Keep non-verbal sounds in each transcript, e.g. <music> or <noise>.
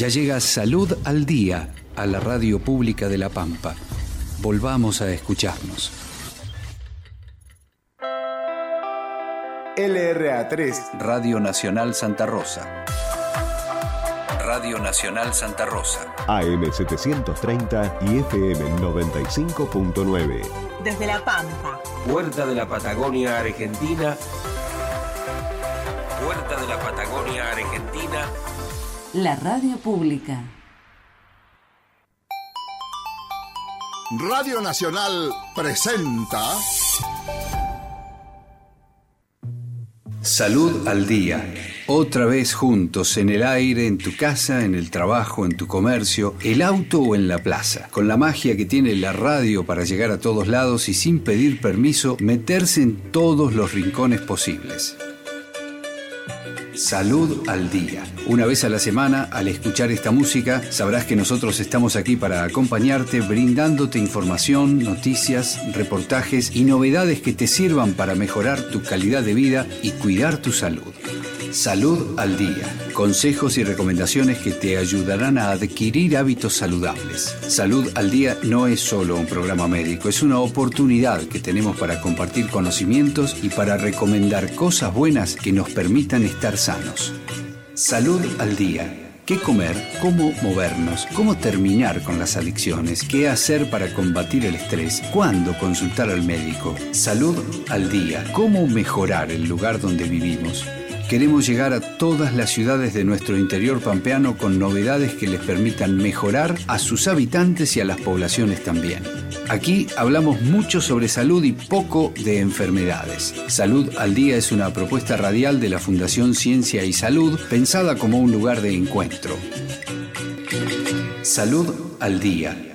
Ya llega Salud al Día a la radio pública de La Pampa. Volvamos a escucharnos. LRA3 Radio Nacional Santa Rosa. Radio Nacional Santa Rosa. AM730 y FM 95.9. Desde La Pampa. Puerta de la Patagonia Argentina. La radio pública. Radio Nacional presenta Salud al Día. Otra vez juntos, en el aire, en tu casa, en el trabajo, en tu comercio, el auto o en la plaza. Con la magia que tiene la radio para llegar a todos lados y sin pedir permiso, meterse en todos los rincones posibles. Salud al Día. Una vez a la semana, al escuchar esta música, sabrás que nosotros estamos aquí para acompañarte, brindándote información, noticias, reportajes y novedades que te sirvan para mejorar tu calidad de vida y cuidar tu salud. Salud al Día. Consejos y recomendaciones que te ayudarán a adquirir hábitos saludables. Salud al Día no es solo un programa médico, es una oportunidad que tenemos para compartir conocimientos y para recomendar cosas buenas que nos permitan estar sanos. Salud al Día. ¿Qué comer? ¿Cómo movernos? ¿Cómo terminar con las adicciones? ¿Qué hacer para combatir el estrés? ¿Cuándo consultar al médico? Salud al Día. ¿Cómo mejorar el lugar donde vivimos? Queremos llegar a todas las ciudades de nuestro interior pampeano con novedades que les permitan mejorar a sus habitantes y a las poblaciones también. Aquí hablamos mucho sobre salud y poco de enfermedades. Salud al Día es una propuesta radial de la Fundación Ciencia y Salud pensada como un lugar de encuentro. Salud al Día.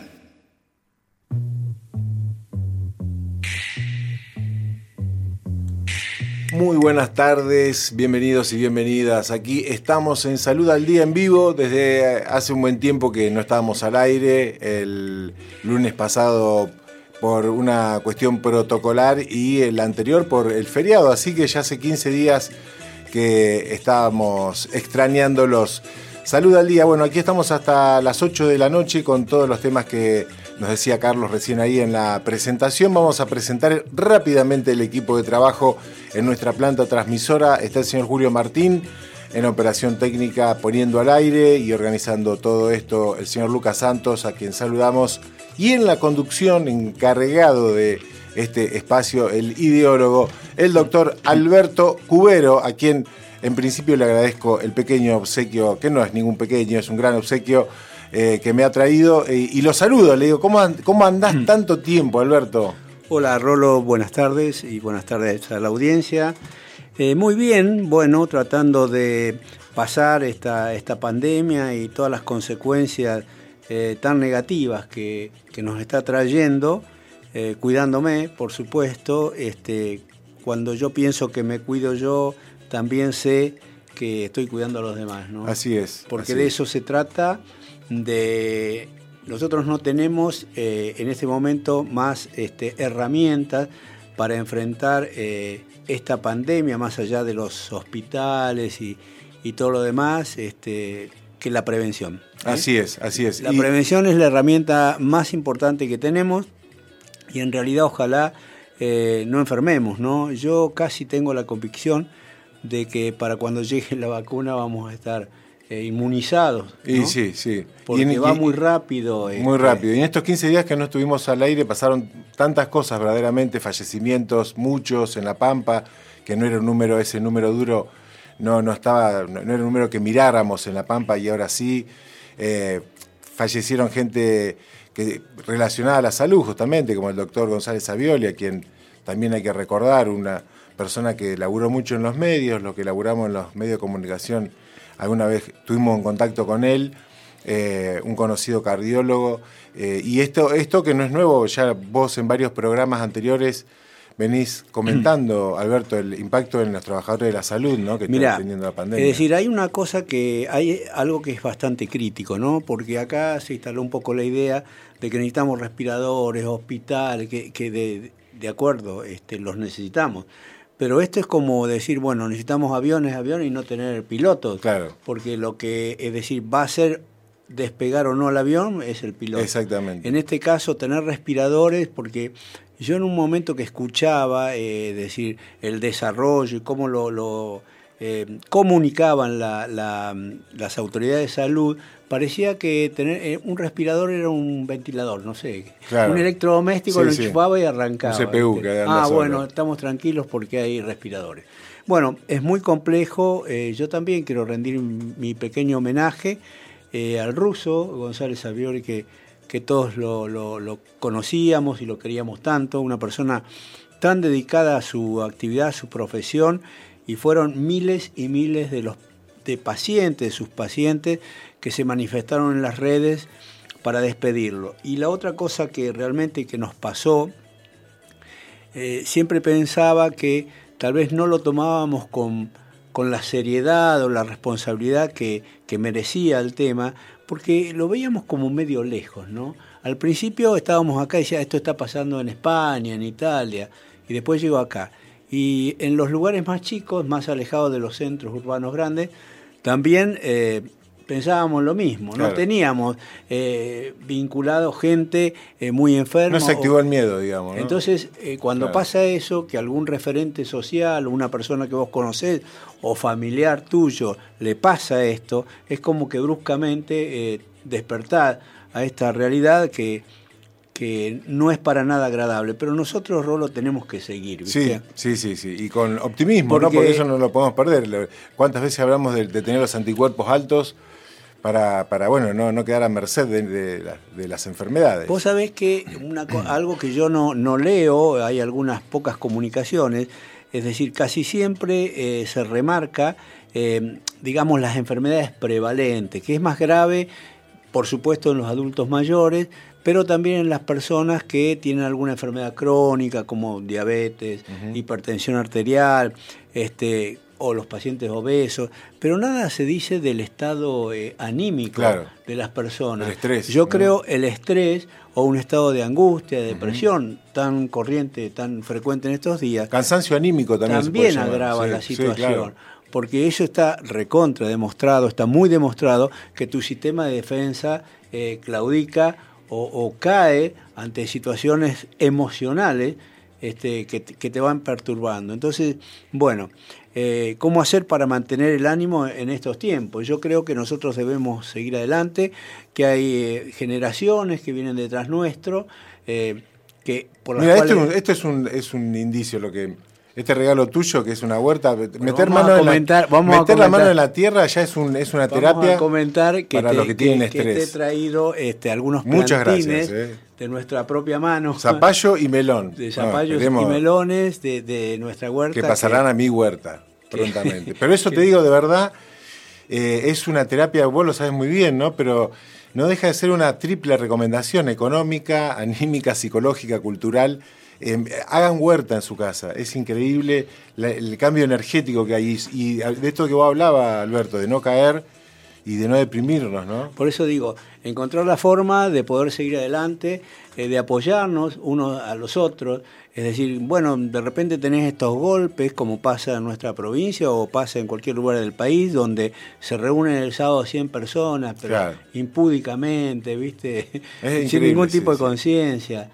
Muy buenas tardes, bienvenidos y bienvenidas. Aquí estamos en Salud al Día en vivo desde hace un buen tiempo que no estábamos al aire. El lunes pasado por una cuestión protocolar y el anterior por el feriado, así que ya hace 15 días que estábamos extrañándolos. Salud al día, bueno, aquí estamos hasta las 8 de la noche con todos los temas que nos decía Carlos recién ahí en la presentación. Vamos a presentar rápidamente el equipo de trabajo en nuestra planta transmisora. Está el señor Julio Martín en operación técnica poniendo al aire y organizando todo esto el señor Lucas Santos, a quien saludamos. Y en la conducción, encargado de este espacio, el ideólogo, el doctor Alberto Cubero, a quien en principio le agradezco el pequeño obsequio, que no es ningún pequeño, es un gran obsequio eh, que me ha traído. eh, y lo saludo, le digo, ¿cómo, and- cómo andás tanto tiempo, Alberto? Hola Rolo, buenas tardes y buenas tardes a la audiencia. Eh, muy bien, bueno, tratando de pasar esta, esta pandemia y todas las consecuencias tan negativas que, que nos está trayendo, cuidándome, por supuesto. Este, cuando yo pienso que me cuido yo, también sé que estoy cuidando a los demás, ¿no? Así es. Porque así de es. eso se trata, de nosotros no tenemos eh, en este momento más este, herramientas para enfrentar eh, esta pandemia, más allá de los hospitales y, y todo lo demás, este, que la prevención. ¿eh? Así es, así es. La Y- prevención es la herramienta más importante que tenemos y en realidad ojalá no enfermemos, ¿no? Yo casi tengo la convicción de que para cuando llegue la vacuna vamos a estar eh, inmunizados, y ¿no? sí, sí. porque Y en- va y- muy rápido. Muy este, rápido. Y en estos 15 días que no estuvimos al aire pasaron tantas cosas verdaderamente, fallecimientos, muchos en La Pampa, que no era un número, ese número duro, no, no estaba, no, no era un número que miráramos en La Pampa y ahora sí. Eh, fallecieron gente que, relacionada a la salud, justamente, como el doctor González Avioli, a quien también hay que recordar, una persona que laburó mucho en los medios, lo que laburamos en los medios de comunicación, alguna vez tuvimos en contacto con él, eh, un conocido cardiólogo, eh, y esto, esto que no es nuevo, ya vos en varios programas anteriores venís comentando, <clears throat> Alberto, el impacto en los trabajadores de la salud, ¿no? Que Mirá, está teniendo la pandemia. es decir, hay una cosa que, hay algo que es bastante crítico, ¿no? Porque acá se instaló un poco la idea de que necesitamos respiradores, hospitales, que, que de, de acuerdo, este, los necesitamos. Pero esto es como decir, bueno, necesitamos aviones, aviones y no tener pilotos. Claro. Porque lo que, es decir, va a ser despegar o no el avión es el piloto. Exactamente. En este caso, tener respiradores, porque yo en un momento que escuchaba eh, decir el desarrollo y cómo lo, lo eh, comunicaban la- la- las autoridades de salud, parecía que tener eh, un respirador era un ventilador, no sé, Claro. un electrodoméstico Sí, lo sí. enchufaba y arrancaba. Un CPU que ah, solo. bueno, estamos tranquilos porque hay respiradores. Bueno, es muy complejo. eh, yo también quiero rendir mi pequeño homenaje eh, al ruso González Albiori, que, que todos lo, lo- lo conocíamos y lo queríamos tanto, una persona tan dedicada a su actividad, a su profesión, y fueron miles y miles de los de pacientes, sus pacientes, que se manifestaron en las redes para despedirlo. Y la otra cosa que realmente que nos pasó, eh, siempre pensaba que tal vez no lo tomábamos con, con la seriedad o la responsabilidad que, que merecía el tema, porque lo veíamos como medio lejos, ¿no? Al principio estábamos acá y decía, esto está pasando en España, en Italia, y después llegó acá. Y en los lugares más chicos, más alejados de los centros urbanos grandes, también eh, pensábamos lo mismo, no Claro. teníamos eh, vinculado gente eh, muy enferma. No se o- activó el miedo, digamos. ¿no? entonces, eh, cuando Claro. pasa eso, que algún referente social, una persona que vos conocés o familiar tuyo le pasa esto, es como que bruscamente eh, despertar a esta realidad que, que no es para nada agradable. Pero nosotros, Rolo, tenemos que seguir. Sí, ¿viste? sí, sí, sí. Y con optimismo, ¿no? Porque- Porque eso no lo podemos perder. ¿Cuántas veces hablamos de, de tener los anticuerpos altos para, para bueno, no, no quedar a merced de, de la- de las enfermedades? Vos sabés que una <clears throat> algo que yo no, no leo, hay algunas pocas comunicaciones, es decir, casi siempre eh, se remarca, eh, digamos, las enfermedades prevalentes, que es más grave, por supuesto, en los adultos mayores, pero también en las personas que tienen alguna enfermedad crónica, como diabetes, hipertensión arterial, este, o los pacientes obesos, pero nada se dice del estado eh, anímico Claro. de las personas. El estrés, Yo ¿no? creo el estrés o un estado de angustia, de depresión tan corriente, tan frecuente en estos días, Cansancio anímico también. se puede también agrava Sí, la sí, situación. claro. Porque eso está recontra demostrado, está muy demostrado que tu sistema de defensa eh, claudica o, o cae ante situaciones emocionales este, que, te- que te van perturbando. Entonces, bueno, eh, ¿cómo hacer para mantener el ánimo en estos tiempos? Yo creo que nosotros debemos seguir adelante, que hay eh, generaciones que vienen detrás nuestro, eh, que por las Mira, esto, cuales- es un- esto es un, es un indicio, lo que este regalo tuyo, que es una huerta, meter, mano, a en la, comentar- vamos a meter la mano en la tierra ya es, un, es una Vamos terapia a comentar que, para te, los que tienen que- que te he estrés. traído este, algunos Muchas plantines gracias, eh. de nuestra propia mano. Zapallo y melón. De No, zapallos y melones de, de nuestra huerta. Que pasarán a mi huerta <laughs> prontamente. Pero eso <laughs> te digo de verdad, eh, es una terapia, vos lo sabes muy bien, ¿no? Pero no deja de ser una triple recomendación económica, <laughs> anímica, psicológica, cultural. Eh, hagan huerta en su casa, es increíble la- el cambio energético que hay. Y de esto que vos hablabas, Alberto, de no caer y de no deprimirnos, ¿no? Por eso digo, encontrar la forma de poder seguir adelante, eh, de apoyarnos unos a los otros. Es decir, bueno, de repente tenés estos golpes, como pasa en nuestra provincia o pasa en cualquier lugar del país, donde se reúnen el sábado 100 personas, pero Claro. impúdicamente, ¿viste? <laughs> Sin ningún sí, tipo de conciencia.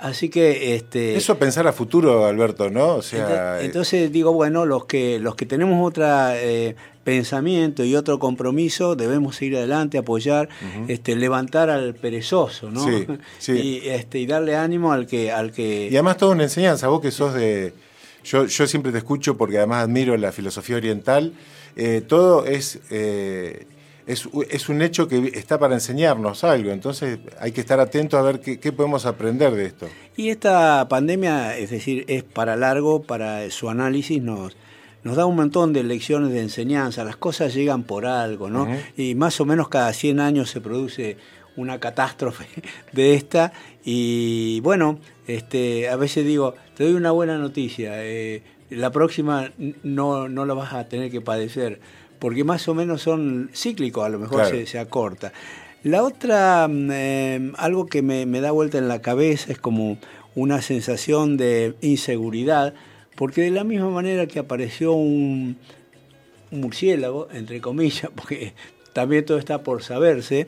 Así que... este Eso pensar a futuro, Alberto, ¿no? O sea, eh, Entonces digo, bueno, los que los que tenemos otro pensamiento y otro compromiso, debemos seguir adelante, apoyar, este, levantar al perezoso, ¿no? Sí, <laughs> sí. Y, este, y darle ánimo al que, al que Y además toda una enseñanza, vos que sos de... Yo, yo siempre te escucho porque además admiro la filosofía oriental. eh, todo es, eh, es, es un hecho que está para enseñarnos algo, entonces hay que estar atentos a ver qué, qué podemos aprender de esto. Y esta pandemia, es decir, es para largo, para su análisis nos, nos da un montón de lecciones de enseñanza, las cosas llegan por algo, ¿no? Y más o menos cada 100 años se produce una catástrofe <laughs> de esta y bueno, este, a veces digo, te doy una buena noticia, eh, la próxima no, no la vas a tener que padecer, porque más o menos son cíclicos, a lo mejor Claro. se, se acorta. La otra, mm, eh, algo que me, me da vuelta en la cabeza es como una sensación de inseguridad, porque de la misma manera que apareció un, un murciélago, entre comillas, <laughs> porque también todo está por saberse,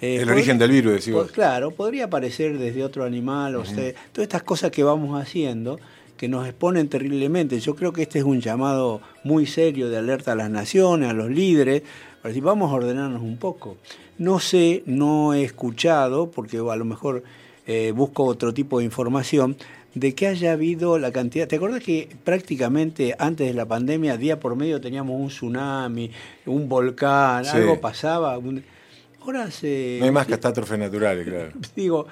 Eh, El podría- origen del virus, po- vos. Claro, podría aparecer desde otro animal, o sea, todas estas cosas que vamos haciendo que nos exponen terriblemente. Yo creo que este es un llamado muy serio de alerta a las naciones, a los líderes, para decir, vamos a ordenarnos un poco. No sé, no he escuchado, porque a lo mejor eh, busco otro tipo de información, de que haya habido la cantidad. ¿Te acuerdas que prácticamente antes de la pandemia, día por medio, teníamos un tsunami, un volcán, Sí. algo pasaba? Ahora se. No hay más <laughs> catástrofes naturales, claro. Digo,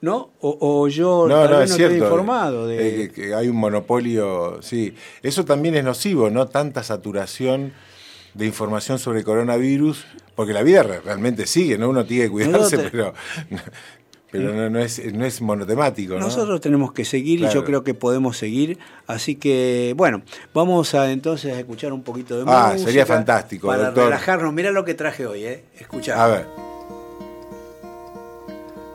¿no? O, o yo No, tal no, vez no estoy informado de. eh, que, hay un monopolio, sí. Eso también es nocivo, ¿no? Tanta saturación de información sobre coronavirus, porque la vida re- realmente sigue, ¿no? Uno tiene que cuidarse, pero, pero no, no es, no es monotemático, ¿no? Nosotros tenemos que seguir y yo creo que podemos seguir. Así que, bueno, vamos a entonces a escuchar un poquito de Ah, música. sería fantástico, Para doctor. relajarnos. Mira lo que traje hoy, ¿eh? Escucha. A ver.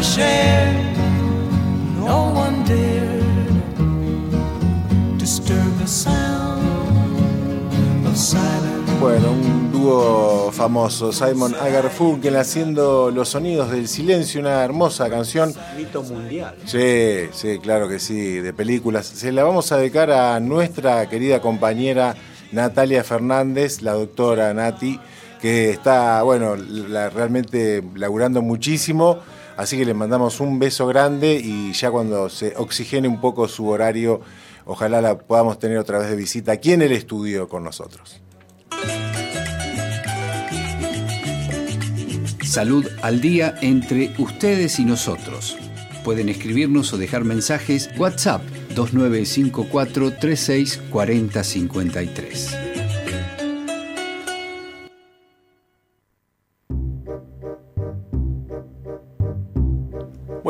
never shared. No one dared disturb the sound of silence. Bueno, un dúo famoso, Simon Agarfunkel haciendo los sonidos del silencio, una hermosa canción. Mito mundial. Sí, sí, claro que sí, de películas. Se la vamos a dedicar a nuestra querida compañera Natalia Fernández, la doctora Nati, que está, bueno, la- realmente laburando muchísimo. Así que le mandamos un beso grande y ya cuando se oxigene un poco su horario, ojalá la podamos tener otra vez de visita aquí en el estudio con nosotros. Salud al día entre ustedes y nosotros. Pueden escribirnos o dejar mensajes WhatsApp 2954 36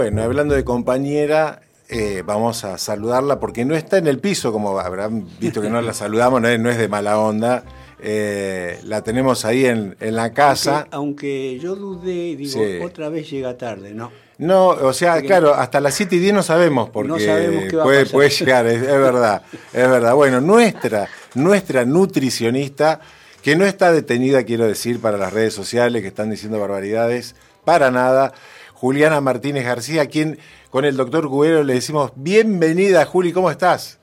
Bueno, hablando de compañera, eh, vamos a saludarla porque no está en el piso, como habrán visto que no la <laughs> saludamos, no es, no es de mala onda. Eh, la tenemos ahí en, en la casa. Aunque, aunque yo dudé y digo, Sí. otra vez llega tarde, ¿no? No, o sea, claro, hasta las 7 y 10 no sabemos porque No sabemos qué va a puede, pasar. puede llegar, es, es verdad, es verdad. Bueno, nuestra, nuestra nutricionista, que no está detenida, quiero decir, para las redes sociales que están diciendo barbaridades, para nada, Juliana Martínez García, a quien con el doctor Cubero le decimos, bienvenida, Juli, ¿cómo estás?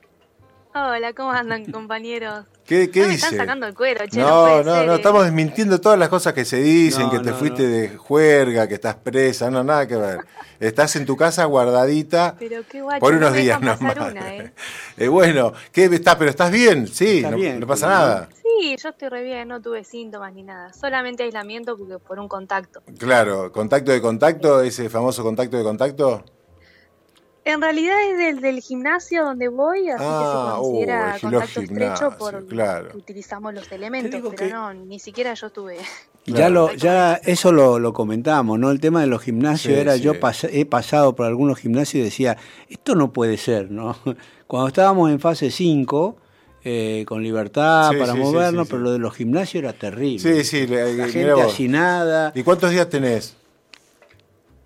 Hola, ¿cómo andan <laughs> compañeros? ¿Qué, qué no me dice? están sacando el cuero, che, No, no, ser, no, eh. estamos desmintiendo todas las cosas que se dicen, No, que te no, fuiste no. de juerga, que estás presa, no, nada que ver. Estás en tu casa guardadita <laughs> Pero qué guacho, por no unos días nomás. una, ¿eh? <laughs> Eh, bueno, ¿qué estás? Pero estás bien, sí, Está no, bien, no pasa nada. Sí, yo estoy re bien, no tuve síntomas ni nada. Solamente aislamiento porque por un contacto. Claro, contacto de contacto, ese famoso contacto de contacto. En realidad es del, del gimnasio donde voy, así Ah, que se considera uh, el contacto gimnasio, estrecho por claro. utilizamos los elementos, pero que- no, ni siquiera yo tuve. Ya Claro. lo, ya eso lo, lo comentamos, ¿no? El tema de los gimnasios Sí, era, sí. yo pas- he pasado por algunos gimnasios y decía, esto no puede ser, ¿no? <laughs> Cuando estábamos en fase 5, eh, con libertad Sí, para sí, movernos, sí, pero sí. lo de los gimnasios era terrible. Sí, sí, le- La mirá gente hacinada. ¿Y cuántos días tenés?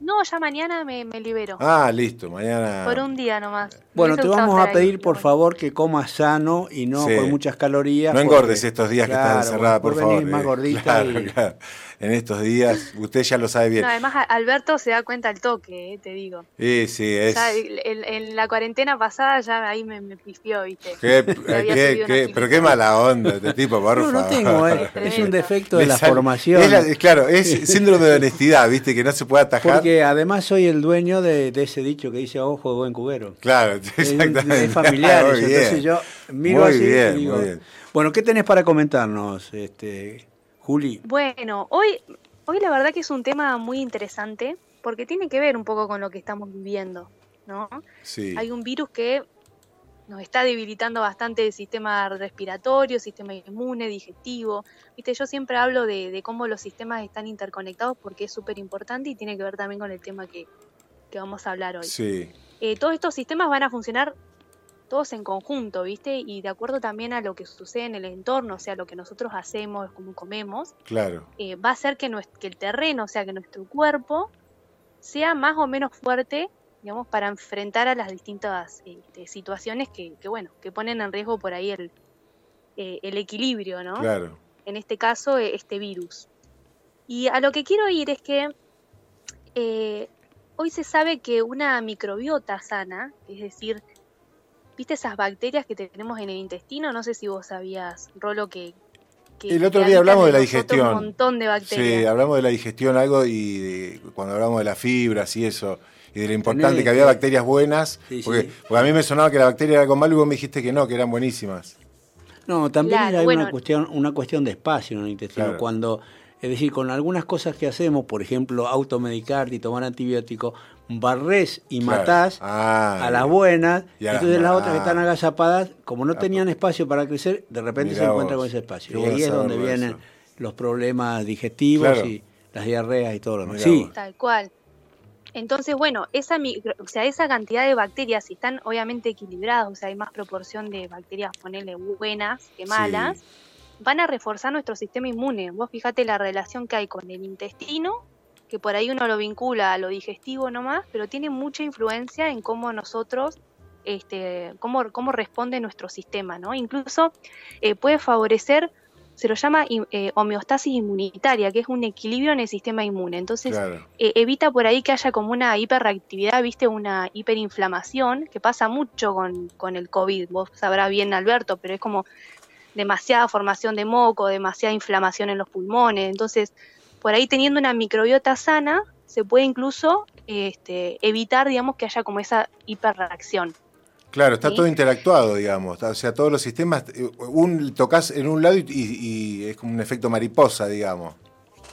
No, ya mañana me, me libero. Ah, listo, mañana. Por un día nomás. Bueno, te vamos a pedir, por favor, que comas sano y no Sí. con muchas calorías. No porque- engordes estos días que Claro, estás encerrada, por vos favor. más eh. gordita <laughs> Claro, y- claro. En estos días, usted ya lo sabe bien. No, además, Alberto se da cuenta al toque, eh, te digo. Sí, sí, es. El- en la cuarentena pasada ya ahí me, me pifió, ¿viste? Qué- <laughs> había qué- qué- pero qué mala onda este tipo, por No, no tengo, eh, es un defecto de la formación. es la- es claro, es síndrome de honestidad, ¿viste? Que no se puede atajar. Porque además soy el dueño de, de ese dicho que dice a ojo de buen cubero. Claro, <laughs> exactamente. es familiar Muy eso, bien. entonces yo miro Muy así bien, y digo, muy bien. bueno, ¿qué tenés para comentarnos, este, Juli? Bueno, hoy, hoy la verdad que es un tema muy interesante porque tiene que ver un poco con lo que estamos viviendo, ¿no? Sí. Hay un virus que nos está debilitando bastante el sistema respiratorio, sistema inmune, digestivo. Viste, yo siempre hablo de, de cómo los sistemas están interconectados porque es súper importante y tiene que ver también con el tema que, que vamos a hablar hoy. Sí, Eh, todos estos sistemas van a funcionar todos en conjunto, ¿viste? Y de acuerdo también a lo que sucede en el entorno, o sea, lo que nosotros hacemos, cómo comemos, claro. eh, va a hacer que, nues- que el terreno, o sea, que nuestro cuerpo sea más o menos fuerte, digamos, para enfrentar a las distintas este, situaciones que, que, bueno, que ponen en riesgo por ahí el, eh, el equilibrio, ¿no? Claro. En este caso, eh, este virus. Y a lo que quiero ir es que eh, hoy se sabe que una microbiota sana, es decir, ¿viste esas bacterias que tenemos en el intestino? No sé si vos sabías, Rolo, que... que- El otro día hablamos de la digestión. Un montón de bacterias. Sí, hablamos de la digestión algo y de- cuando hablamos de las fibras y eso, y de lo importante Tenés, que había bacterias buenas, sí, porque, sí. porque a mí me sonaba que la bacteria era algo malo y vos me dijiste que no, que eran buenísimas. No, también Claro, hay bueno. una cuestión, una cuestión de espacio en el intestino. Claro. Cuando, es decir, con algunas cosas que hacemos, por ejemplo, automedicarte y tomar antibióticos, barres y Claro. matás Ah, a las buenas, Y a entonces las otras que están ah. agazapadas, como no tenían espacio para crecer, de repente Mirá se encuentran vos. con ese espacio. Qué Y ahí es donde vienen eso. los problemas digestivos Claro. y las diarreas y todo lo demás. Sí. Tal cual. Entonces, bueno, esa, micro- o sea, esa cantidad de bacterias, si están obviamente equilibradas, o sea, hay más proporción de bacterias, ponerle buenas que malas, van a reforzar nuestro sistema inmune. Vos fíjate la relación que hay con el intestino, que por ahí uno lo vincula a lo digestivo nomás, pero tiene mucha influencia en cómo nosotros, este, cómo, cómo responde nuestro sistema, ¿no? Incluso eh, puede favorecer, se lo llama eh, homeostasis inmunitaria, que es un equilibrio en el sistema inmune. Entonces, Claro. eh, evita por ahí que haya como una hiperreactividad, viste, una hiperinflamación, que pasa mucho con, con el COVID. Vos sabrás bien, Alberto, pero es como demasiada formación de moco, demasiada inflamación en los pulmones. Entonces, por ahí teniendo una microbiota sana, se puede incluso este, evitar, digamos, que haya como esa hiperreacción. Claro, está ¿Sí? todo interactuado, digamos. O sea, todos los sistemas, un tocas en un lado y, y- y es como un efecto mariposa, digamos.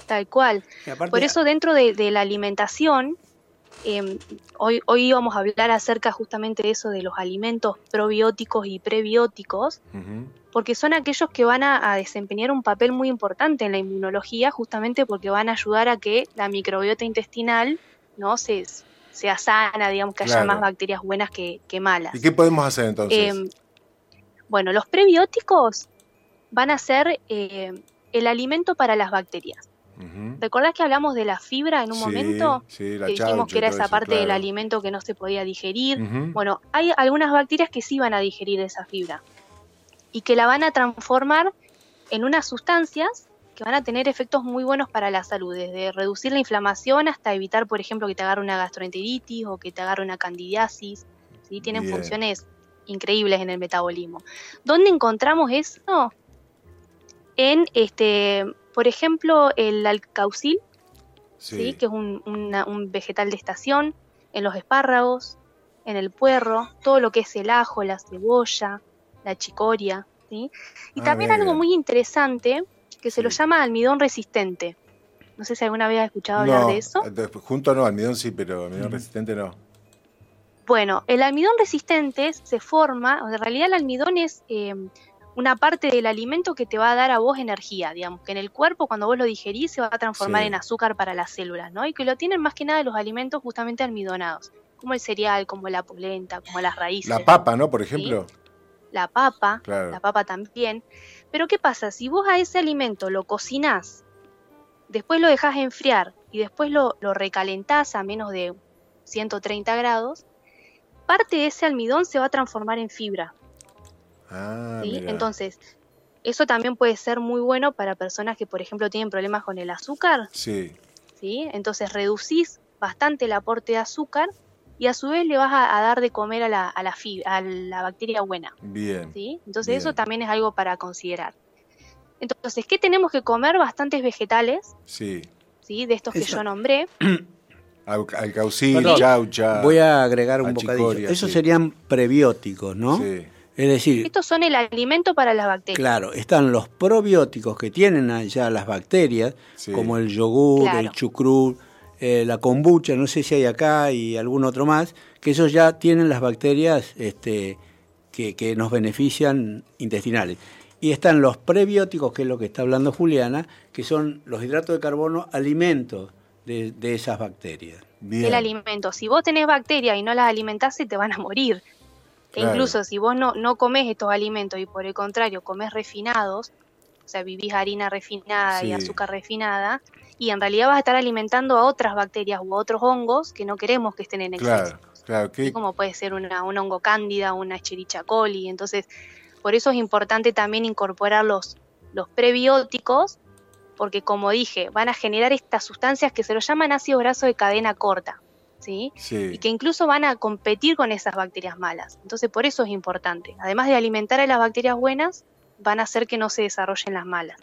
Tal cual. Por eso dentro de, de la alimentación, eh, hoy, hoy vamos a hablar acerca justamente de eso, de los alimentos probióticos y prebióticos, porque son aquellos que van a, a desempeñar un papel muy importante en la inmunología, justamente porque van a ayudar a que la microbiota intestinal no se, sea sana, digamos, que haya más bacterias buenas que, que malas. ¿Y qué podemos hacer entonces? Eh, bueno, los prebióticos van a ser eh, el alimento para las bacterias. Ujú. ¿Recordás que hablamos de la fibra en un Sí, momento? sí, la que dijimos que era esa parte del alimento que no se podía digerir. Bueno, hay algunas bacterias que sí van a digerir esa fibra y que la van a transformar en unas sustancias que van a tener efectos muy buenos para la salud, desde reducir la inflamación hasta evitar, por ejemplo, que te agarre una gastroenteritis o que te agarre una candidiasis. ¿sí? Tienen Bien. funciones increíbles en el metabolismo. ¿Dónde encontramos eso? En, este, por ejemplo, el alcaucil, Sí. ¿sí? que es un, una- un vegetal de estación, en los espárragos, en el puerro, todo lo que es el ajo, la cebolla, la chicoria. ¿sí? Y Ah, también bien, algo bien. muy interesante que se lo llama almidón resistente. No sé si alguna vez has escuchado hablar de eso. de- junto no, almidón sí, pero almidón Mm. resistente no. Bueno, el almidón resistente se forma, en realidad el almidón es eh, una parte del alimento que te va a dar a vos energía, digamos, que en el cuerpo cuando vos lo digerís se va a transformar Sí. en azúcar para las células, ¿no? Y que lo tienen más que nada los alimentos justamente almidonados, como el cereal, como la polenta, como las raíces. La papa, ¿no? Por ejemplo. la papa, Claro. la papa también. Pero ¿qué pasa? Si vos a ese alimento lo cocinás, después lo dejás enfriar y después lo, lo recalentás a menos de 130 grados, parte de ese almidón se va a transformar en fibra. Ah, ¿sí? Entonces, eso también puede ser muy bueno para personas que, por ejemplo, tienen problemas con el azúcar. Sí, ¿sí? Entonces reducís bastante el aporte de azúcar y a su vez le vas a, a dar de comer a la, a la, fib- a la bacteria buena. bien. ¿sí? Entonces Bien. eso también es algo para considerar. Entonces, ¿qué tenemos que comer? Bastantes vegetales, Sí. ¿sí? De estos que Eso. yo nombré. <clears throat> Al- Alcaucil, Perdón, chaucha. Voy a agregar un bocadillo. Esos sí. serían prebióticos, ¿no? Sí. Es decir, Estos son el alimento para las bacterias. claro, están los probióticos que tienen allá las bacterias, Sí. como el yogur, Claro. el chucrut, eh, la kombucha, no sé si hay acá y algún otro más, que esos ya tienen las bacterias este, que, que nos benefician intestinales. Y están los prebióticos, que es lo que está hablando Juliana, que son los hidratos de carbono, alimentos de, de esas bacterias. Bien. El alimento. Si vos tenés bacterias y no las alimentás, se te van a morir. E Claro. incluso si vos no, no comes estos alimentos y por el contrario comes refinados, o sea, vivís harina refinada Sí. y azúcar refinada, y en realidad vas a estar alimentando a otras bacterias u otros hongos que no queremos que estén en exceso. Claro, claro. ¿Qué, como puede ser una, un hongo cándida, una Escherichia coli. Entonces, por eso es importante también incorporar los, los prebióticos, porque como dije, van a generar estas sustancias que se lo llaman ácidos grasos de cadena corta, ¿sí? Y que incluso van a competir con esas bacterias malas. Entonces, por eso es importante. Además de alimentar a las bacterias buenas, van a hacer que no se desarrollen las malas.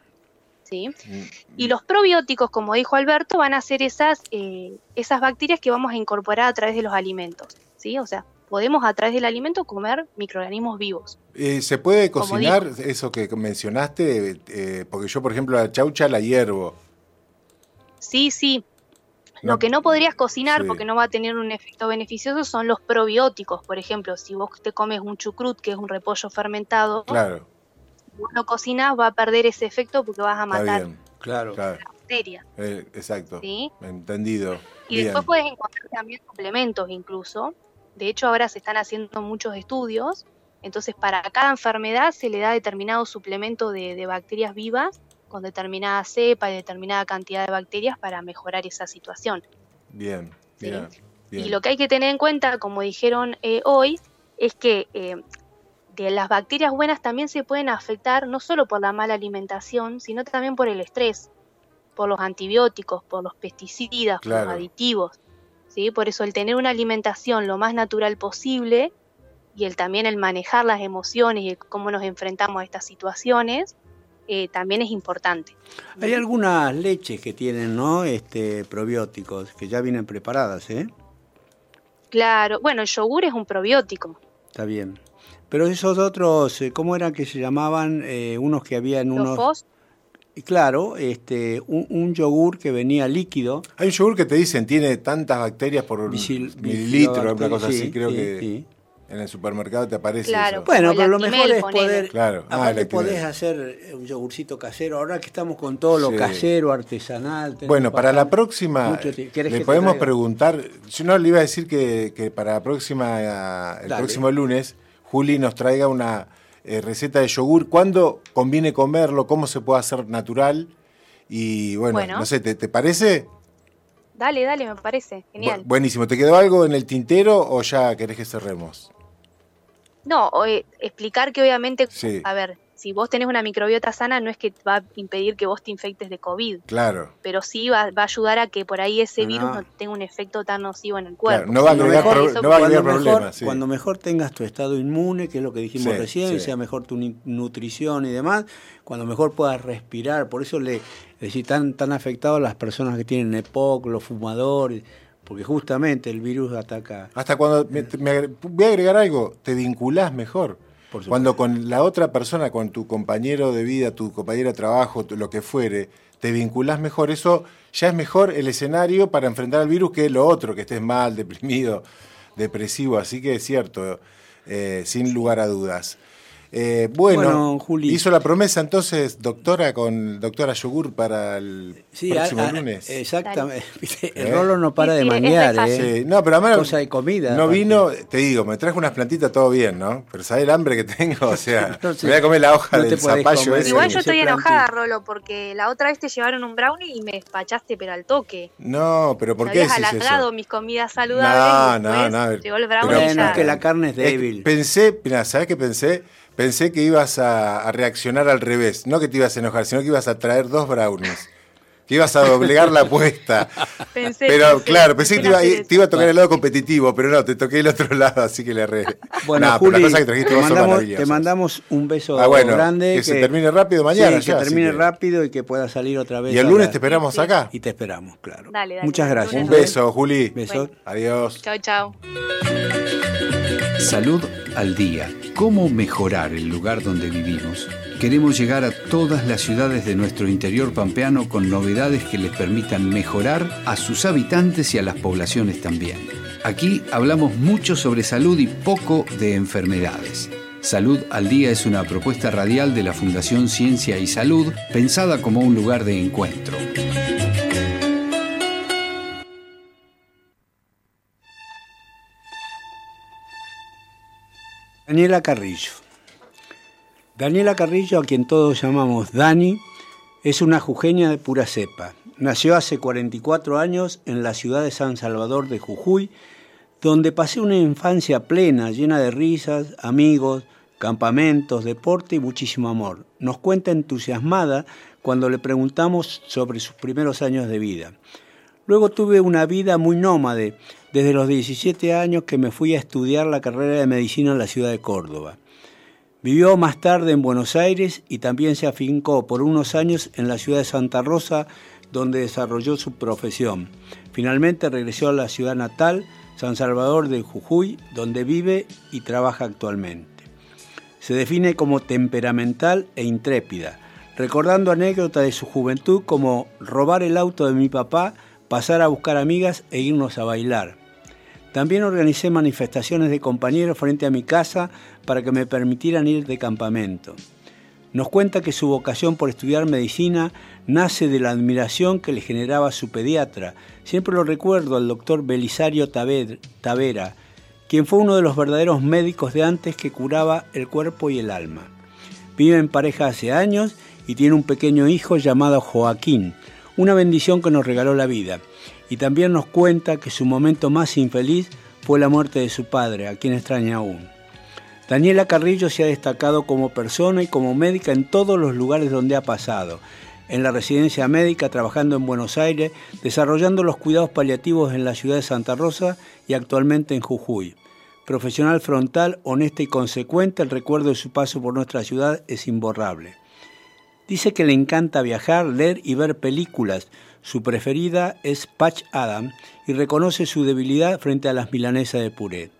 ¿sí? Mm, Y los probióticos, como dijo Alberto, van a ser esas, eh, esas bacterias que vamos a incorporar a través de los alimentos. ¿sí? O sea, podemos a través del alimento comer microorganismos vivos. Eh, ¿Se puede cocinar eso que mencionaste? Eh, porque yo, por ejemplo, la chaucha la hiervo. Sí, sí. No- Lo que no podrías cocinar Sí. porque no va a tener un efecto beneficioso son los probióticos. Por ejemplo, si vos te comes un chucrut, que es un repollo fermentado, Claro, si vos lo cocinas, va a perder ese efecto porque vas a matar. Claro. Claro, la bacteria. eh, exacto. ¿sí? Entendido. Y bien. después puedes encontrar también suplementos incluso. De hecho, ahora se están haciendo muchos estudios. Entonces, para cada enfermedad se le da determinado suplemento de, de bacterias vivas con determinada cepa y determinada cantidad de bacterias para mejorar esa situación. Bien, Sí. bien, bien. Y lo que hay que tener en cuenta, como dijeron eh, hoy, es que eh, de las bacterias buenas también se pueden afectar no solo por la mala alimentación, sino también por el estrés, por los antibióticos, por los pesticidas, por los aditivos. ¿sí? Por eso el tener una alimentación lo más natural posible y el también el manejar las emociones y el cómo nos enfrentamos a estas situaciones eh, también es importante. Hay algunas leches que tienen, ¿no? Este, probióticos, que ya vienen preparadas, ¿eh? Claro, bueno, el yogur es un probiótico. Está bien. Pero esos otros, eh, ¿cómo eran que se llamaban? Eh, unos que había en Los unos... fos- Y Claro, este, un, un yogur que venía líquido. Hay un yogur que te dicen tiene tantas bacterias por mililitro, una cosa así, sí, creo sí, que sí. En el supermercado te aparece Claro. eso. Bueno, pero lo mejor es poder... Claro. Ah, Aparte podés hacer un yogurcito casero, ahora que estamos con todo lo Sí. casero, artesanal. Bueno, para la próxima, mucho ti- ¿querés le que podemos traiga? preguntar, yo no le iba a decir que, que para la próxima, eh, el Dale. próximo lunes, Juli nos traiga una eh, receta de yogur, cuándo conviene comerlo, cómo se puede hacer natural, y bueno, Bueno. no sé, ¿te, te parece? Dale, dale, me parece. Genial. Bu- buenísimo, ¿te quedó algo en el tintero o ya querés que cerremos? No, o, eh, explicar que obviamente, Sí. a ver, si vos tenés una microbiota sana no es que va a impedir que vos te infectes de COVID, Claro, pero sí va, va a ayudar a que por ahí ese No, virus no. no tenga un efecto tan nocivo en el cuerpo. claro, no va a Cuando agregar, mejor- pro- no va a cuando, agregar mejor, problemas. sí. cuando mejor tengas tu estado inmune, que es lo que dijimos Sí, recién, sí. sea mejor tu ni- nutrición y demás, cuando mejor puedas respirar, por eso le es decir, tan, tan afectados las personas que tienen EPOC, los fumadores, porque justamente el virus ataca. Hasta cuando, me, me voy a agregar algo, te vinculás mejor. Cuando con la otra persona, con tu compañero de vida, tu compañero de trabajo, lo que fuere, te vinculás mejor, eso ya es mejor el escenario para enfrentar al virus que lo otro, que estés mal, <laughs> deprimido, depresivo. Así que es cierto, eh, sin lugar a dudas. Eh, bueno, Bueno, Juli. hizo la promesa entonces, doctora, con doctora Yogur para el Sí, próximo a- a- lunes. exactamente. Viste, El ¿Eh? Rolo no para Sí, de es re ¿eh? Sí, no, pero además Cosa de comida. no aparte. vino, te digo, me trajo unas plantitas todo bien, ¿no? Pero ¿sabes el hambre que tengo? O sea, <laughs> No me voy a comer la hoja No del zapallo ese. Igual yo estoy enojada, Rolo, porque la otra vez te llevaron un brownie y me despachaste, pero al toque. No, pero ¿por Me qué habías decís alargado eso? mis comidas saludables. No, no, no, Llegó el pero- brownie ya- es que la carne es Es débil. pensé, mira, ¿sabes qué pensé? Pensé que ibas a, a reaccionar al revés. No que te ibas a enojar, sino que ibas a traer dos brownies. Que ibas a doblegar la apuesta. <laughs> Pensé, Pero pensé, claro, pensé que te iba, te a tocar el lado competitivo, pero no, te toqué el otro lado, así que le erré. Bueno, Nah, pero Juli, que trajiste te, mandamos, te mandamos un beso Ah, bueno, grande. que se termine rápido mañana Sí, ya, que termine que- rápido y que pueda salir otra vez. Y el lunes la- te esperamos Sí. acá. Y te esperamos, claro. Dale, dale. Muchas gracias. Un beso, Juli. Beso. Adiós. Chao, chao. Salud al día. ¿Cómo mejorar el lugar donde vivimos? Queremos llegar a todas las ciudades de nuestro interior pampeano con novedades que les permitan mejorar a sus habitantes y a las poblaciones también. Aquí hablamos mucho sobre salud y poco de enfermedades. Salud al Día es una propuesta radial de la Fundación Ciencia y Salud pensada como un lugar de encuentro. Daniela Carrillo. Daniela Carrillo, a quien todos llamamos Dani, es una jujeña de pura cepa. Nació hace 44 años en la ciudad de San Salvador de Jujuy, donde pasé una infancia plena, llena de risas, amigos, campamentos, deporte y muchísimo amor. Nos cuenta entusiasmada cuando le preguntamos sobre sus primeros años de vida. Luego tuve una vida muy nómade, desde los 17 años que me fui a estudiar la carrera de medicina en la ciudad de Córdoba. Vivió más tarde en Buenos Aires y también se afincó por unos años en la ciudad de Santa Rosa, donde desarrolló su profesión. Finalmente regresó a la ciudad natal, San Salvador de Jujuy, donde vive y trabaja actualmente. Se define como temperamental e intrépida, recordando anécdotas de su juventud como robar el auto de mi papá, pasar a buscar amigas e irnos a bailar. También organicé manifestaciones de compañeros frente a mi casa para que me permitieran ir de campamento. Nos cuenta que su vocación por estudiar medicina nace de la admiración que le generaba su pediatra. Siempre lo recuerdo al doctor Belisario Taver- Tavera, quien fue uno de los verdaderos médicos de antes que curaba el cuerpo y el alma. Vive en pareja hace años y tiene un pequeño hijo llamado Joaquín, una bendición que nos regaló la vida. Y también nos cuenta que su momento más infeliz fue la muerte de su padre, a quien extraña aún. Daniela Carrillo se ha destacado como persona y como médica en todos los lugares donde ha pasado. En la residencia médica, trabajando en Buenos Aires, desarrollando los cuidados paliativos en la ciudad de Santa Rosa y actualmente en Jujuy. Profesional frontal, honesta y consecuente, el recuerdo de su paso por nuestra ciudad es imborrable. Dice que le encanta viajar, leer y ver películas. Su preferida es Patch Adam y reconoce su debilidad frente a las milanesas de Puret.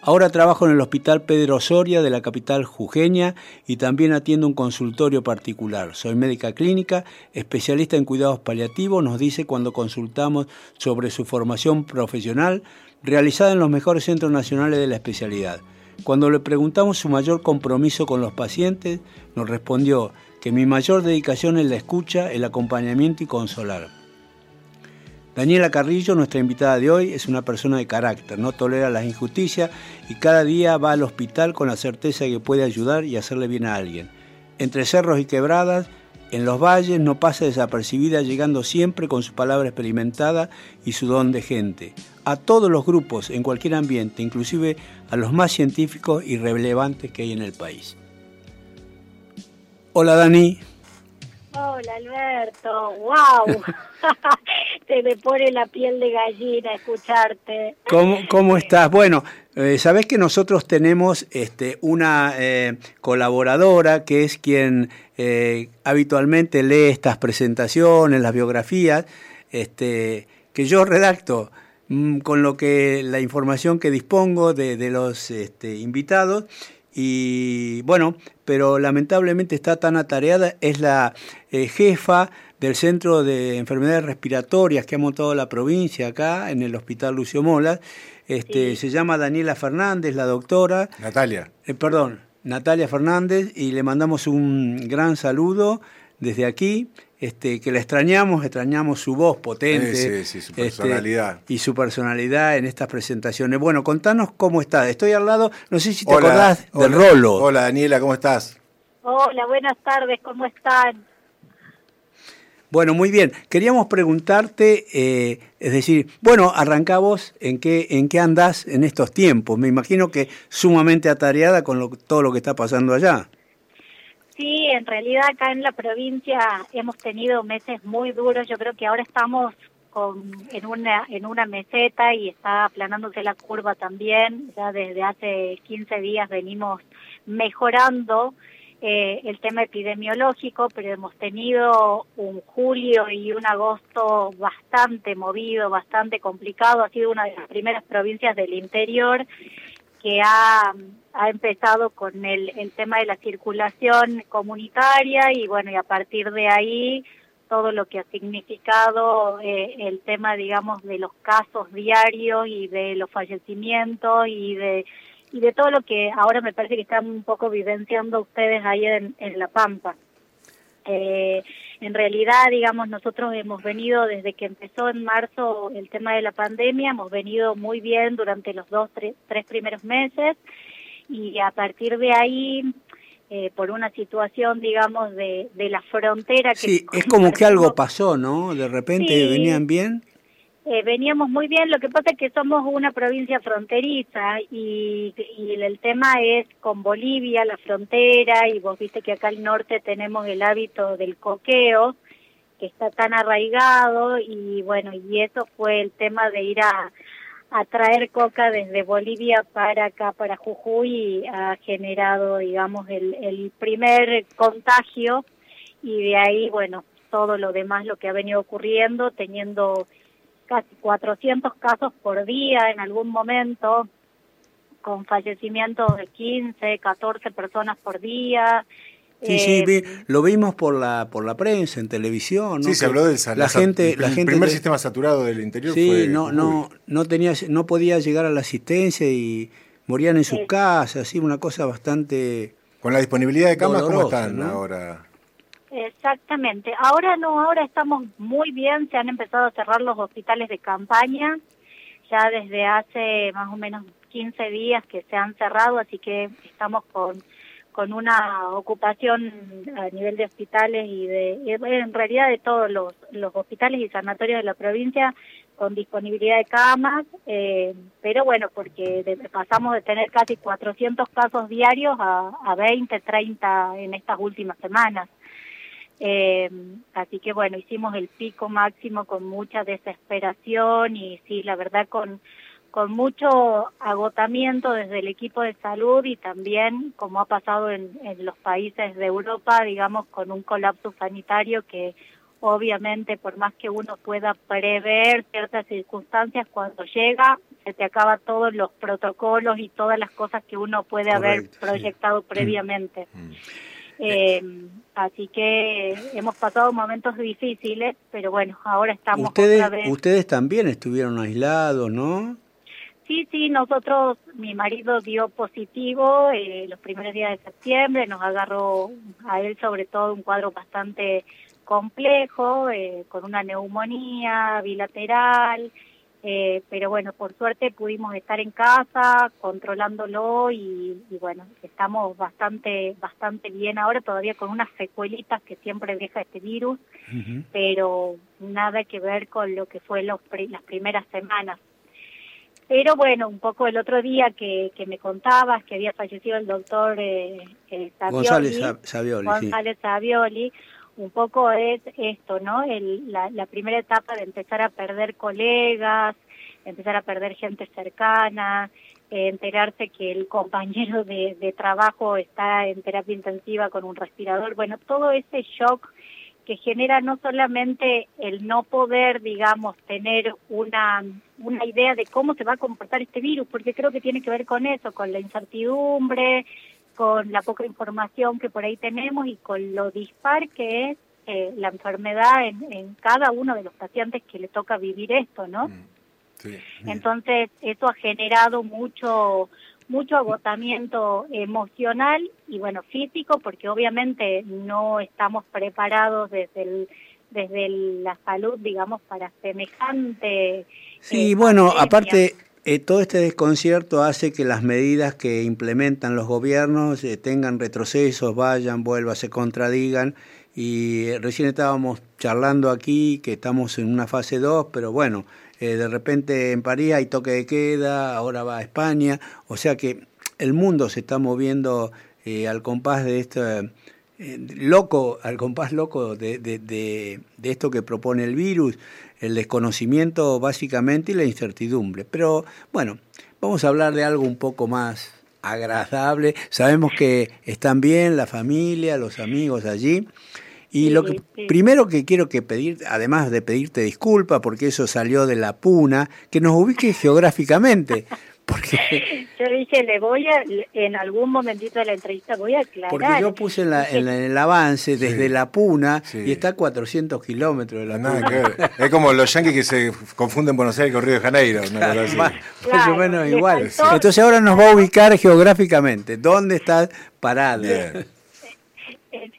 Ahora trabajo en el Hospital Pedro Soria de la capital jujeña y también atiendo un consultorio particular. Soy médica clínica, especialista en cuidados paliativos, nos dice cuando consultamos sobre su formación profesional realizada en los mejores centros nacionales de la especialidad. Cuando le preguntamos su mayor compromiso con los pacientes, nos respondió que mi mayor dedicación es la escucha, el acompañamiento y consolar. Daniela Carrillo, nuestra invitada de hoy, es una persona de carácter, no tolera las injusticias y cada día va al hospital con la certeza de que puede ayudar y hacerle bien a alguien. Entre cerros y quebradas, en los valles no pasa desapercibida, llegando siempre con su palabra experimentada y su don de gente. A todos los grupos, en cualquier ambiente, inclusive a los más científicos y relevantes que hay en el país. Hola Dani. Hola Alberto, wow. Te <laughs> <laughs> me pone la piel de gallina escucharte. ¿Cómo, cómo estás? Bueno, eh, sabés que nosotros tenemos este, una eh, colaboradora que es quien eh, habitualmente lee estas presentaciones, las biografías, este, que yo redacto con lo que la información que dispongo de, de los este, invitados y bueno, pero lamentablemente está tan atareada, es la eh, jefa del Centro de Enfermedades Respiratorias que ha montado la provincia acá en el Hospital Lucio Molas. Este, Sí. Se llama Daniela Fernández, la doctora. Natalia. Eh, perdón, Natalia Fernández y le mandamos un gran saludo desde aquí. Este, que la extrañamos, extrañamos su voz potente Sí, sí, sí, su este, personalidad. y su personalidad en estas presentaciones. Bueno, contanos cómo está. Estoy al lado, no sé si te Hola, acordás del hola. rolo. Hola Daniela, ¿cmo estás? Hola, buenas tardes, ¿cómo están? Bueno, muy bien. Queríamos preguntarte, eh, es decir, bueno, arrancá vos, ¿en qué, ¿en qué andás en estos tiempos? Me imagino que sumamente atareada con lo- todo lo que está pasando allá. Sí, en realidad acá en la provincia hemos tenido meses muy duros. Yo creo que ahora estamos con, en una en una meseta y está aplanándose la curva también. Ya desde hace 15 días venimos mejorando eh, el tema epidemiológico, pero hemos tenido un julio y un agosto bastante movido, bastante complicado. Ha sido una de las primeras provincias del interior que ha, ha empezado con el, el tema de la circulación comunitaria y bueno, y a partir de ahí todo lo que ha significado eh, el tema, digamos, de los casos diarios y de los fallecimientos y de y de todo lo que ahora me parece que están un poco vivenciando ustedes ahí en, La Pampa. Eh, en realidad, digamos, nosotros hemos venido desde que empezó en marzo el tema de la pandemia, hemos venido muy bien durante los dos, tres, tres primeros meses y a partir de ahí, eh, por una situación, digamos, de, de la frontera que... Sí, es como que algo pasó, ¿no? De repente Sí. venían bien. Eh, veníamos muy bien, lo que pasa es que somos una provincia fronteriza y, y el tema es con Bolivia, la frontera, y vos viste que acá al norte tenemos el hábito del coqueo, que está tan arraigado, y bueno, y eso fue el tema de ir a, a traer coca desde Bolivia para acá, para Jujuy, ha generado, digamos, el, el primer contagio, y de ahí, bueno, todo lo demás, lo que ha venido ocurriendo, teniendo casi 400 casos por día en algún momento, con fallecimientos de 15, 14 personas por día. Sí, sí, Eh, vi- lo vimos por la por la prensa, en televisión. ¿no? Sí, se habló del la sal- gente, el la gente primer de- sistema saturado del interior Sí, fue no, no, no tenía, no podía llegar a la asistencia y morían en sus Sí. casas, sí, una cosa bastante. Con la disponibilidad de camas, ¿cómo están ¿no? ahora? Exactamente. Ahora no, ahora estamos muy bien. Se han empezado a cerrar los hospitales de campaña ya desde hace más o menos 15 días que se han cerrado, así que estamos con con una ocupación a nivel de hospitales y de en realidad de todos los, los hospitales y sanatorios de la provincia con disponibilidad de camas, eh, pero bueno, porque de- pasamos de tener casi 400 casos diarios a, a 20, 30 en estas últimas semanas. Eh, así que bueno, hicimos el pico máximo con mucha desesperación y sí, la verdad con, con mucho agotamiento desde el equipo de salud y también, como ha pasado en, en los países de Europa, digamos, con un colapso sanitario que obviamente por más que uno pueda prever ciertas circunstancias, cuando llega se te acaba todos los protocolos y todas las cosas que uno puede haber sí. proyectado previamente. Mm. Eh, así que hemos pasado momentos difíciles, pero bueno, ahora estamos Ustedes, otra vez. ustedes también estuvieron aislados, ¿no? Sí, sí, nosotros, mi marido dio positivo eh, los primeros días de septiembre, nos agarró a él sobre todo un cuadro bastante complejo, eh, con una neumonía bilateral, eh, pero bueno, por suerte pudimos estar en casa controlándolo y, y bueno, estamos bastante, bastante bien ahora, todavía con unas secuelitas que siempre deja este virus, pero nada que ver con lo que fue los pri- las primeras semanas. Pero bueno, un poco el otro día que, que me contabas que había fallecido el doctor eh, eh, Savioli, González Sa- Savioli, sí. González Savioli, un poco es esto, ¿no? El, la, la primera etapa de empezar a perder colegas, empezar a perder gente cercana, eh, enterarse que el compañero de, de trabajo está en terapia intensiva con un respirador, bueno, todo ese shock que genera no solamente el no poder, digamos, tener una, una idea de cómo se va a comportar este virus, porque creo que tiene que ver con eso, con la incertidumbre, con la poca información que por ahí tenemos y con lo dispar que es eh, la enfermedad en, en cada uno de los pacientes que le toca vivir esto, ¿no? Mm. Sí. Entonces, eso ha generado mucho mucho agotamiento emocional y bueno, físico, porque obviamente no estamos preparados desde el desde la salud, digamos, para semejante... Sí, bueno, aparte eh, todo este desconcierto hace que las medidas que implementan los gobiernos eh, tengan retrocesos, vayan, vuelvan, se contradigan. Y eh, recién estábamos charlando aquí que estamos en una fase 2, pero bueno, de repente en París hay toque de queda, ahora va a España, o sea que el mundo se está moviendo al compás de este loco, al compás loco de, de, de, de esto que propone el virus el desconocimiento básicamente y la incertidumbre. Pero bueno, vamos a hablar de algo un poco más agradable. Sabemos que están bien la familia, los amigos allí. Y lo que primero que quiero que pedir, además de pedirte disculpas, porque eso salió de la puna, que nos ubique <laughs> geográficamente, porque... Yo dije, le voy a, en algún momentito de la entrevista voy a aclarar. Porque yo puse en, el avance desde La Puna y está a 400 kilómetros de La Puna. es como los yanquis que se confunden Buenos Aires con Río de Janeiro. Más, o menos igual. Entonces ahora nos va a ubicar geográficamente. ¿Dónde está parado? En,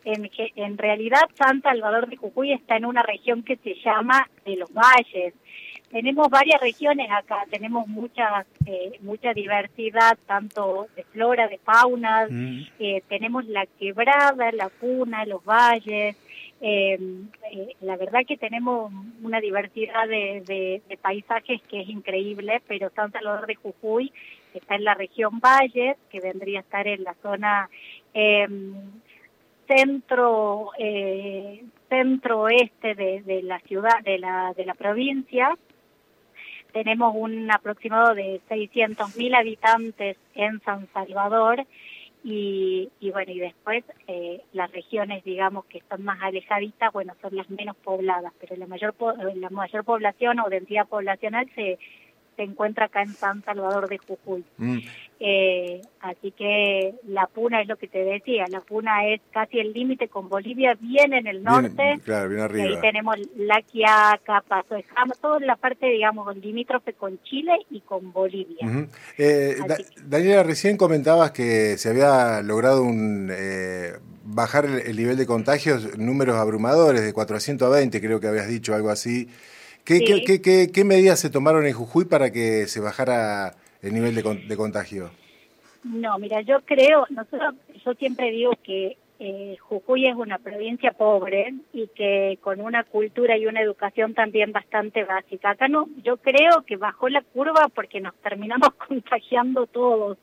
en realidad San Salvador de Jujuy está en una región que se llama de los valles. Tenemos varias regiones acá, tenemos mucha, eh, mucha diversidad, tanto de flora, de fauna, mm. eh, tenemos la quebrada, la cuna, los valles, em, eh, la verdad que tenemos una diversidad de, de, paisajes que es increíble, pero San Salvador de Jujuy está en la región Valles, que vendría a estar en la zona em, centro centro oeste de, de la ciudad, de la, de la provincia, tenemos un aproximado de 600.000 habitantes en San Salvador y, y bueno, y después eh, las regiones, digamos, que están más alejaditas, bueno, son las menos pobladas, pero la mayor, la mayor población o densidad poblacional se, se encuentra acá en San Salvador de Jujuy. Mm. Eh, así que la Puna es lo que te decía, la Puna es casi el límite con Bolivia, bien en el norte. claro, bien arriba. ahí tenemos La Quiaca, Paso de Jama, toda la parte, digamos, limítrofe con Chile y con Bolivia. Eh, Daniela, recién comentabas que se había logrado un... Eh, bajar el, nivel de contagios, números abrumadores, de 420 creo que habías dicho, algo así. ¿Qué, medidas se tomaron en Jujuy para que se bajara el nivel de, de contagio? No, mira, yo creo, nosotros, yo siempre digo que eh, Jujuy es una provincia pobre y que con una cultura y una educación también bastante básica. Acá no, yo creo que bajó la curva porque nos terminamos <laughs> contagiando todos.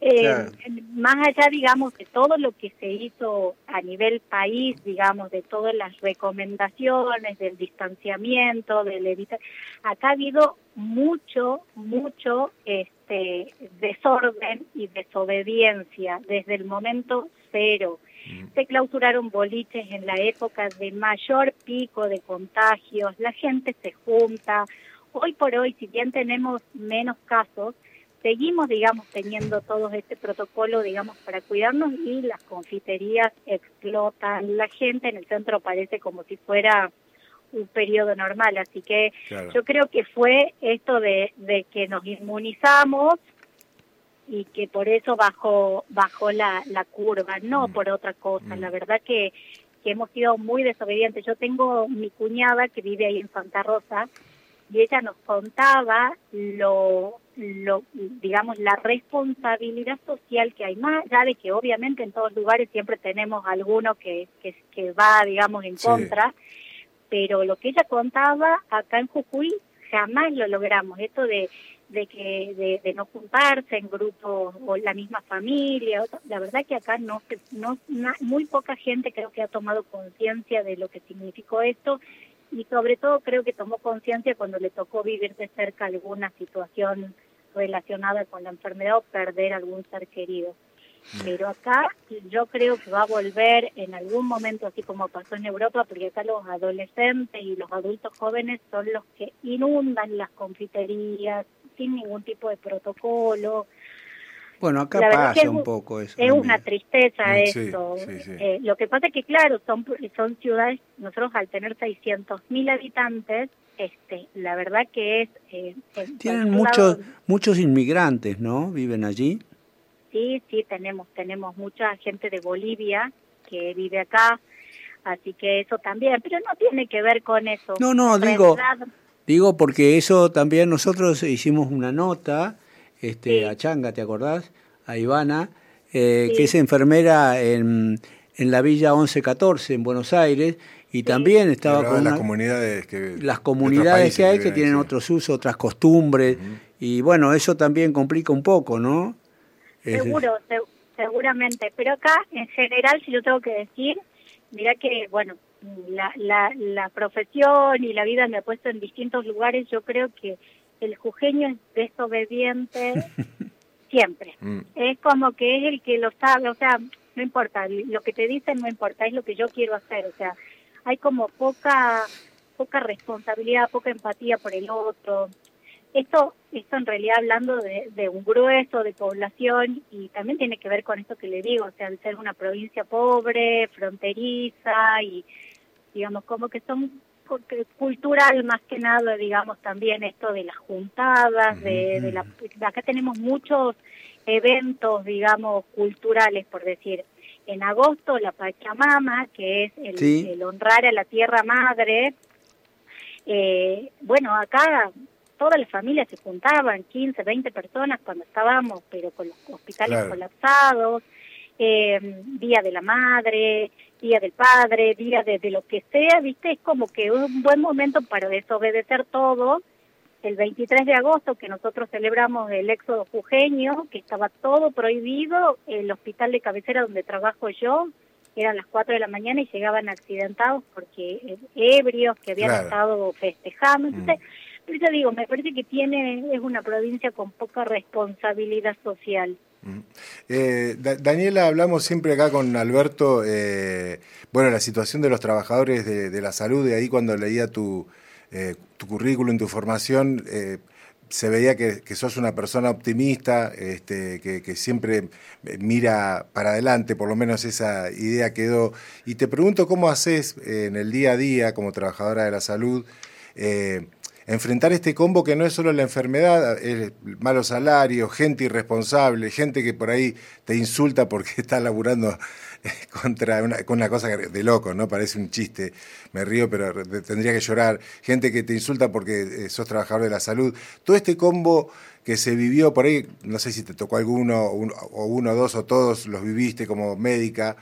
Eh, más allá, digamos, de todo lo que se hizo a nivel país, digamos, de todas las recomendaciones, del distanciamiento, del evitar, acá ha habido mucho, mucho este desorden y desobediencia desde el momento cero. Se clausuraron boliches en la época de mayor pico de contagios, la gente se junta. Hoy por hoy, si bien tenemos menos casos, seguimos, digamos, teniendo todo este protocolo, digamos, para cuidarnos y las confiterías explotan. La gente en el centro parece como si fuera un periodo normal, así que yo creo que fue esto de, de que nos inmunizamos, y que por eso bajó, bajó la, la curva, no mm. por otra cosa. La mm. verdad que, que hemos sido muy desobedientes. Yo tengo mi cuñada que vive ahí en Santa Rosa y ella nos contaba lo, lo digamos, la responsabilidad social que hay más ya de que obviamente en todos lugares siempre tenemos alguno que, que, que va, digamos, en contra, pero lo que ella contaba acá en Jujuy jamás lo logramos, esto de de que de, no juntarse en grupos o la misma familia la verdad que acá no no muy poca gente creo que ha tomado conciencia de lo que significó esto y sobre todo creo que tomó conciencia cuando le tocó vivir de cerca alguna situación relacionada con la enfermedad o perder algún ser querido. Pero acá yo creo que va a volver en algún momento, así como pasó en Europa, porque acá los adolescentes y los adultos jóvenes son los que inundan las confiterías sin ningún tipo de protocolo. Bueno, acá pasa un poco eso. Es una tristeza mm, eso. lo que pasa es que, claro, son, son ciudades, nosotros al tener 600.000 habitantes, este, la verdad que es... Eh, Tienen muchos, muchos inmigrantes, ¿no? Viven allí. Sí, sí, tenemos, tenemos mucha gente de Bolivia que vive acá, así que eso también, pero no tiene que ver con eso. No, no, digo, digo porque eso también nosotros hicimos una nota este, a Changa, ¿te acordás? A Ivana, eh, que es enfermera en, en la Villa 1114 en Buenos Aires, y también estaba con las comunidades que las comunidades que hay que, tienen otros usos, otras costumbres y bueno, eso también complica un poco, ¿no? Seguro, seguramente, pero acá en general si yo tengo que decir, mira que bueno, la, la, la profesión y la vida me ha puesto en distintos lugares, yo creo que el jujeño es desobediente <laughs> siempre. Mm. Es como que es el que lo sabe, o sea, no importa, lo que te dicen no importa, es lo que yo quiero hacer, o sea, hay como poca poca responsabilidad, poca empatía por el otro. Esto, esto en realidad hablando de, de, un grueso de población y también tiene que ver con esto que le digo, o sea, al ser una provincia pobre, fronteriza y digamos como que son cultural más que nada, digamos también esto de las juntadas, de, de la, acá tenemos muchos eventos, digamos, culturales, por decir, en agosto la Pachamama, que es el, honrar a la tierra madre. Eh, bueno, acá todas las familias se juntaban, 15, 20 personas cuando estábamos, pero con los hospitales colapsados, eh, Día de la Madre, Día del Padre, Día de, de, lo que sea, ¿viste? Es como que un buen momento para desobedecer todo el 23 de agosto que nosotros celebramos el éxodo jujeño, que estaba todo prohibido, el hospital de cabecera donde trabajo yo, eran las 4 de la mañana y llegaban accidentados porque eh, ebrios que habían estado festejando. Mm. Entonces, yo digo, me parece que tiene es una provincia con poca responsabilidad social. Mm. Eh, Daniela, hablamos siempre acá con Alberto, eh, bueno, la situación de los trabajadores de, la salud, de ahí cuando leía tu, eh, tu currículum, tu formación, eh, se veía que, sos una persona optimista, este, que, siempre mira para adelante, por lo menos esa idea quedó. Y te pregunto cómo haces en el día a día como trabajadora de la salud. Eh, enfrentar este combo que no es solo la enfermedad, es malos salarios, gente irresponsable, gente que por ahí te insulta porque <laughs> está laburando contra una, con una cosa de loco, ¿no? Parece un chiste, me río, pero tendría que llorar. Gente que te insulta porque eh, sos trabajador de la salud. Todo este combo que se vivió por ahí, no sé si te tocó alguno, o uno, dos o todos los viviste como médica,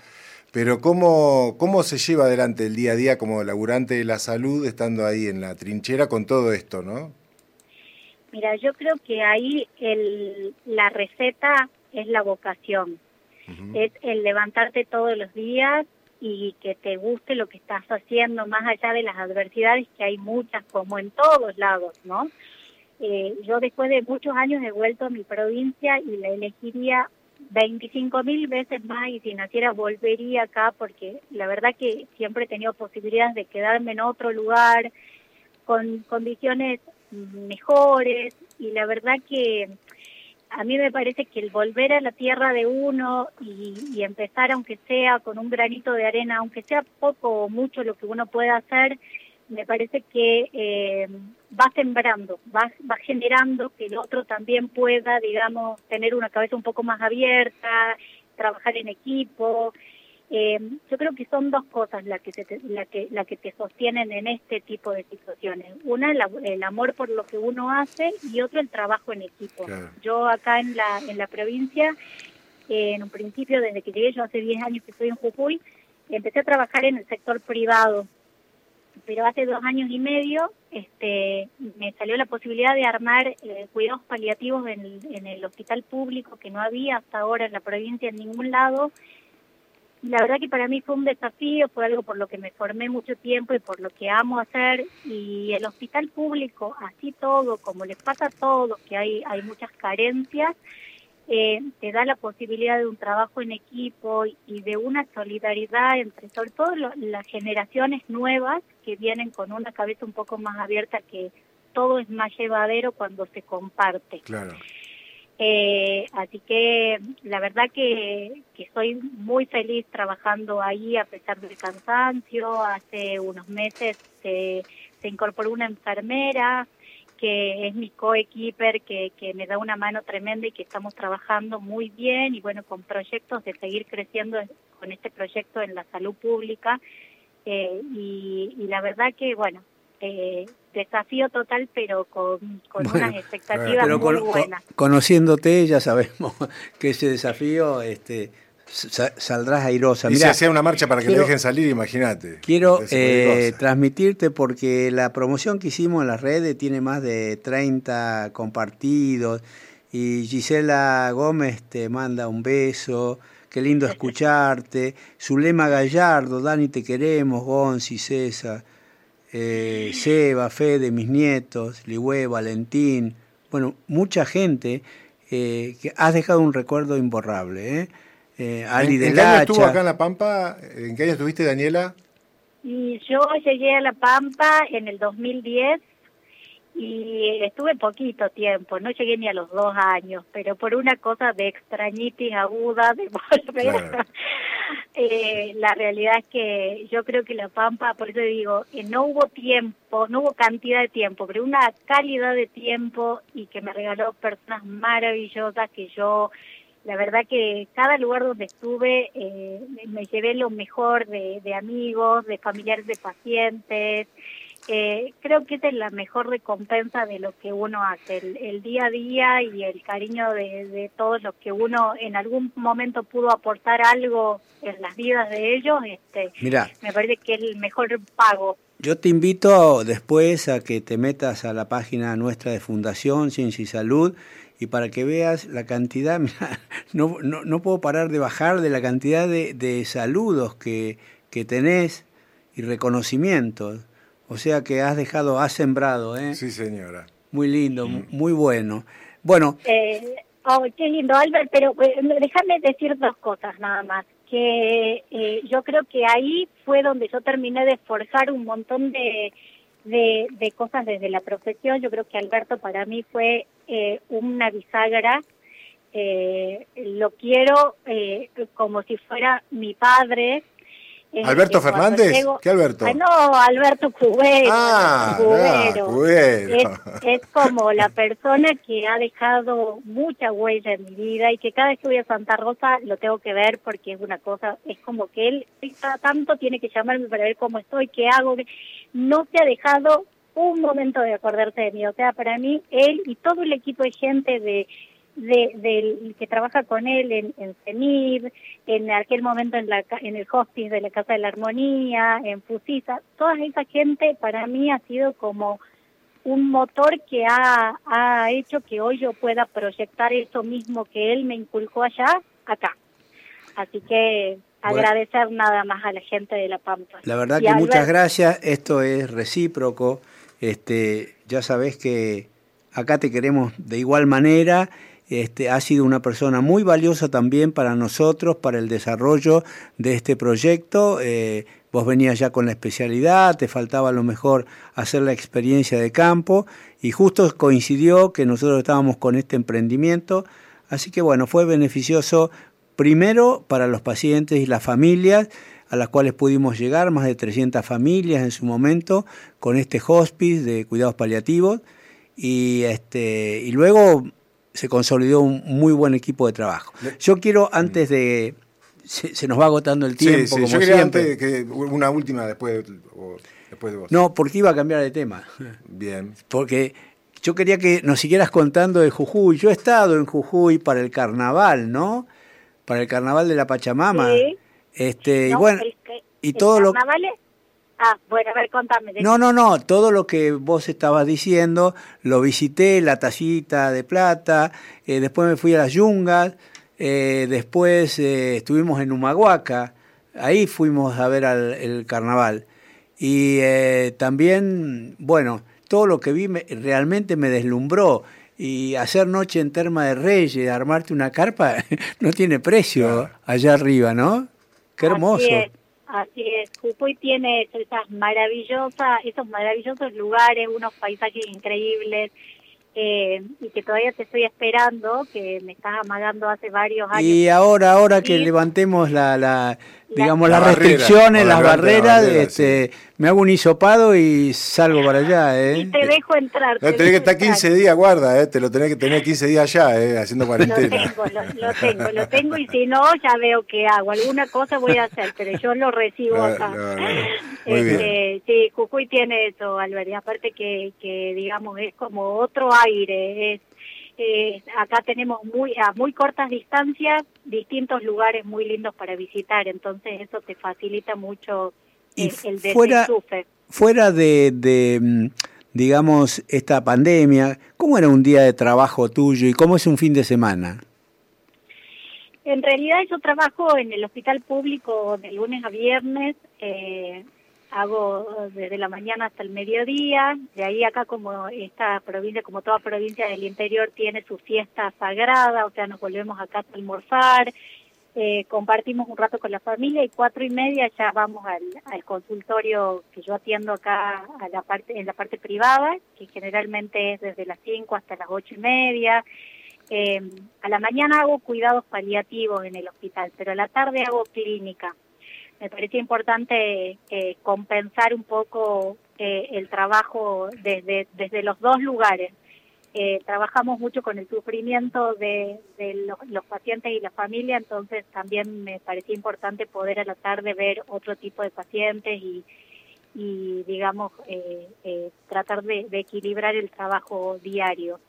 pero ¿cómo, ¿cómo se lleva adelante el día a día como laburante de la salud estando ahí en la trinchera con todo esto, no? Mira, yo creo que ahí el, la receta es la vocación es el levantarte todos los días y que te guste lo que estás haciendo, más allá de las adversidades, que hay muchas, como en todos lados, ¿no? Eh, yo después de muchos años he vuelto a mi provincia y la elegiría 25 mil veces más y si naciera volvería acá porque la verdad que siempre he tenido posibilidades de quedarme en otro lugar con condiciones mejores y la verdad que a mí me parece que el volver a la tierra de uno y, empezar, aunque sea con un granito de arena, aunque sea poco o mucho lo que uno pueda hacer, me parece que eh, va sembrando, va, va generando que el otro también pueda, digamos, tener una cabeza un poco más abierta, trabajar en equipo, eh, yo creo que son dos cosas las que, te, la que, la que te sostienen en este tipo de situaciones. Una, el amor por lo que uno hace y otro, el trabajo en equipo. Yo acá en la, en la provincia, en un principio, desde que llegué, yo hace 10 años que estoy en Jujuy, empecé a trabajar en el sector privado. Pero hace dos años y medio este, me salió la posibilidad de armar eh, cuidados paliativos en en el hospital público que no había hasta ahora en la provincia en ningún lado la verdad que para mí fue un desafío, fue algo por lo que me formé mucho tiempo y por lo que amo hacer. Y el hospital público, así todo, como les pasa a todos, que hay, hay muchas carencias, eh, te da la posibilidad de un trabajo en equipo y de una solidaridad entre, sobre todo las generaciones nuevas que vienen con una cabeza un poco más abierta, que todo es más llevadero cuando se comparte. Claro. Eh, así que la verdad que, que soy muy feliz trabajando ahí a pesar del cansancio. Hace unos meses se, se incorporó una enfermera que es mi coequiper, que, que me da una mano tremenda y que estamos trabajando muy bien y bueno, con proyectos de seguir creciendo con este proyecto en la salud pública. Eh, y, y la verdad que, bueno, eh, desafío total, pero con, con Bueno, unas expectativas Pero muy con- con- buenas. conociéndote ya sabemos <laughs> que ese desafío este, saldrás airosa. Y si Mirá, hacía una marcha para que quiero- le dejen salir, imagínate. Quiero eh, transmitirte porque la promoción que hicimos en las redes tiene más de 30 compartidos y Gisela Gómez te manda un beso, qué lindo escucharte, Zulema Gallardo, Dani te queremos, Gonzi, César, eh, Seba, Fede, mis nietos, Ligüe, Valentín, bueno, mucha gente eh, que has dejado un recuerdo imborrable, ¿eh? Eh, Ali ¿En, qué año estuvo acá en La Pampa? ¿En qué año estuviste, Daniela? Y yo llegué a La Pampa en el 2010 y estuve poquito tiempo, no llegué ni a los dos años, pero por una cosa de extrañitis aguda, de volver. Claro. <laughs> Eh, la realidad es que yo creo que La Pampa, por eso digo, eh, no hubo tiempo, no hubo cantidad de tiempo, pero una calidad de tiempo y que me regaló personas maravillosas que yo la verdad que cada lugar donde estuve eh, me llevé lo mejor de, de amigos, de familiares de pacientes. Eh, creo que esa es la mejor recompensa de lo que uno hace, el, el día a día y el cariño de, de todos los que uno en algún momento pudo aportar algo en las vidas de ellos. Este, Mirá. me parece que es el mejor pago. Yo te invito después a que te metas a la página nuestra de Fundación Ciencia y Salud y para que veas la cantidad, <laughs> mirá, no, no, no puedo parar de bajar de la cantidad de, de saludos que, que tenés y reconocimientos. O sea que has dejado, has sembrado, ¿eh? Sí, señora. Muy lindo, muy bueno. Bueno, Eh, oh, qué lindo, Albert, pero eh, déjame decir dos cosas nada más. Que eh, yo creo que ahí fue donde yo terminé de forjar un montón de, de, de cosas desde la profesión. Yo creo que Alberto para mí fue eh, una bisagra. Eh, lo quiero eh, como si fuera mi padre. Eh, ¿Alberto Fernández? llego- ¿Qué Alberto? Ay, no, Alberto Cubero. Ah, Cubero. ah, Cubero. Es, es como la persona que ha dejado mucha huella en mi vida y que cada vez que voy a Santa Rosa lo tengo que ver porque es una cosa, es como que él cada tanto tiene que llamarme para ver cómo estoy, qué hago, no se ha dejado un momento de acordarse de mí. O sea, para mí, él y todo el equipo de gente de de, del que trabaja con él en, en CENIR, en aquel momento en, la, en el hospice de la Casa de la Armonía, en Fusisa, toda esa gente para mí ha sido como un motor que ha, ha hecho que hoy yo pueda proyectar eso mismo que él me inculcó allá, acá. Así que Bueno. agradecer nada más a la gente de La Pampa. La verdad Y que muchas gracias, esto es recíproco, este, ya sabés que acá te queremos de igual manera, este, ha sido una persona muy valiosa también para nosotros, para el desarrollo de este proyecto, eh, vos venías ya con la especialidad, te faltaba a lo mejor hacer la experiencia de campo y justo coincidió que nosotros estábamos con este emprendimiento, así que bueno, fue beneficioso primero para los pacientes y las familias, a las cuales pudimos llegar, más de 300 familias en su momento, con este hospice de cuidados paliativos, y, este, y luego se consolidó un muy buen equipo de trabajo. Yo quiero, antes de... Se, se nos va agotando el tiempo, sí, sí. como Yo quería siempre. antes que una última después, de- o después de vos. No, porque iba a cambiar de tema. Bien. Porque yo quería que nos siguieras contando de Jujuy. Yo he estado en Jujuy para el carnaval, ¿no? Para el carnaval de la Pachamama. Sí. Este, y No, bueno, el y el todo lo es- Ah, bueno, a ver, contame. No, no, no, todo lo que vos estabas diciendo lo visité, la tacita de plata, eh, después me fui a las yungas, eh, después eh, estuvimos en Humahuaca, ahí fuimos a ver al, el carnaval. Y eh, también, bueno, todo lo que vi me- realmente me deslumbró. Y hacer noche en Terma de Reyes, armarte una carpa, <laughs> no tiene precio allá arriba, ¿no? Qué hermoso. Así es, así es. Jujuy tiene esas maravillosas, esos maravillosos lugares, unos paisajes increíbles. eh, y que todavía te estoy esperando, que me estás amagando hace varios años. Y ahora, ahora que Sí. levantemos la, la digamos, La las barrera, restricciones, o las levante la barreras, barrera, este, me hago un hisopado y salgo para allá, ¿eh? Y te dejo entrar. No, te tenés que estar entrar. 15 días, guarda, eh, te lo tenés que tener 15 días ya, eh, haciendo Lo cuarentena. tengo, lo, lo tengo, lo tengo y si no, ya veo qué hago. Alguna cosa voy a hacer, pero yo lo recibo No, acá. no, no. Muy Este, sí, Jujuy tiene eso, Albert, y aparte que, que digamos, es como otro aire. Es, eh, acá tenemos muy a muy cortas distancias distintos lugares muy lindos para visitar, entonces eso te facilita mucho Y eh, el fuera-. Fuera de, de, mm, digamos, esta pandemia, ¿cómo era un día de trabajo tuyo y cómo es un fin de semana? En realidad yo trabajo en el hospital público de lunes a viernes, eh, hago desde la mañana hasta el mediodía, de ahí acá como esta provincia, como toda provincia del interior tiene su fiesta sagrada, o sea, nos volvemos acá a almorzar, eh, compartimos un rato con la familia y cuatro y media ya vamos al, al consultorio que yo atiendo acá a la parte, en la parte privada, que generalmente es desde las cinco hasta las ocho y media. Eh, a la mañana hago cuidados paliativos en el hospital, pero a la tarde hago clínica. Me parece importante eh, compensar un poco eh, el trabajo desde, desde los dos lugares. Eh, trabajamos mucho con el sufrimiento de, de los, pacientes y la familia, entonces también me parecía importante poder a la tarde ver otro tipo de pacientes y, y digamos, eh, eh, tratar de, de equilibrar el trabajo diario.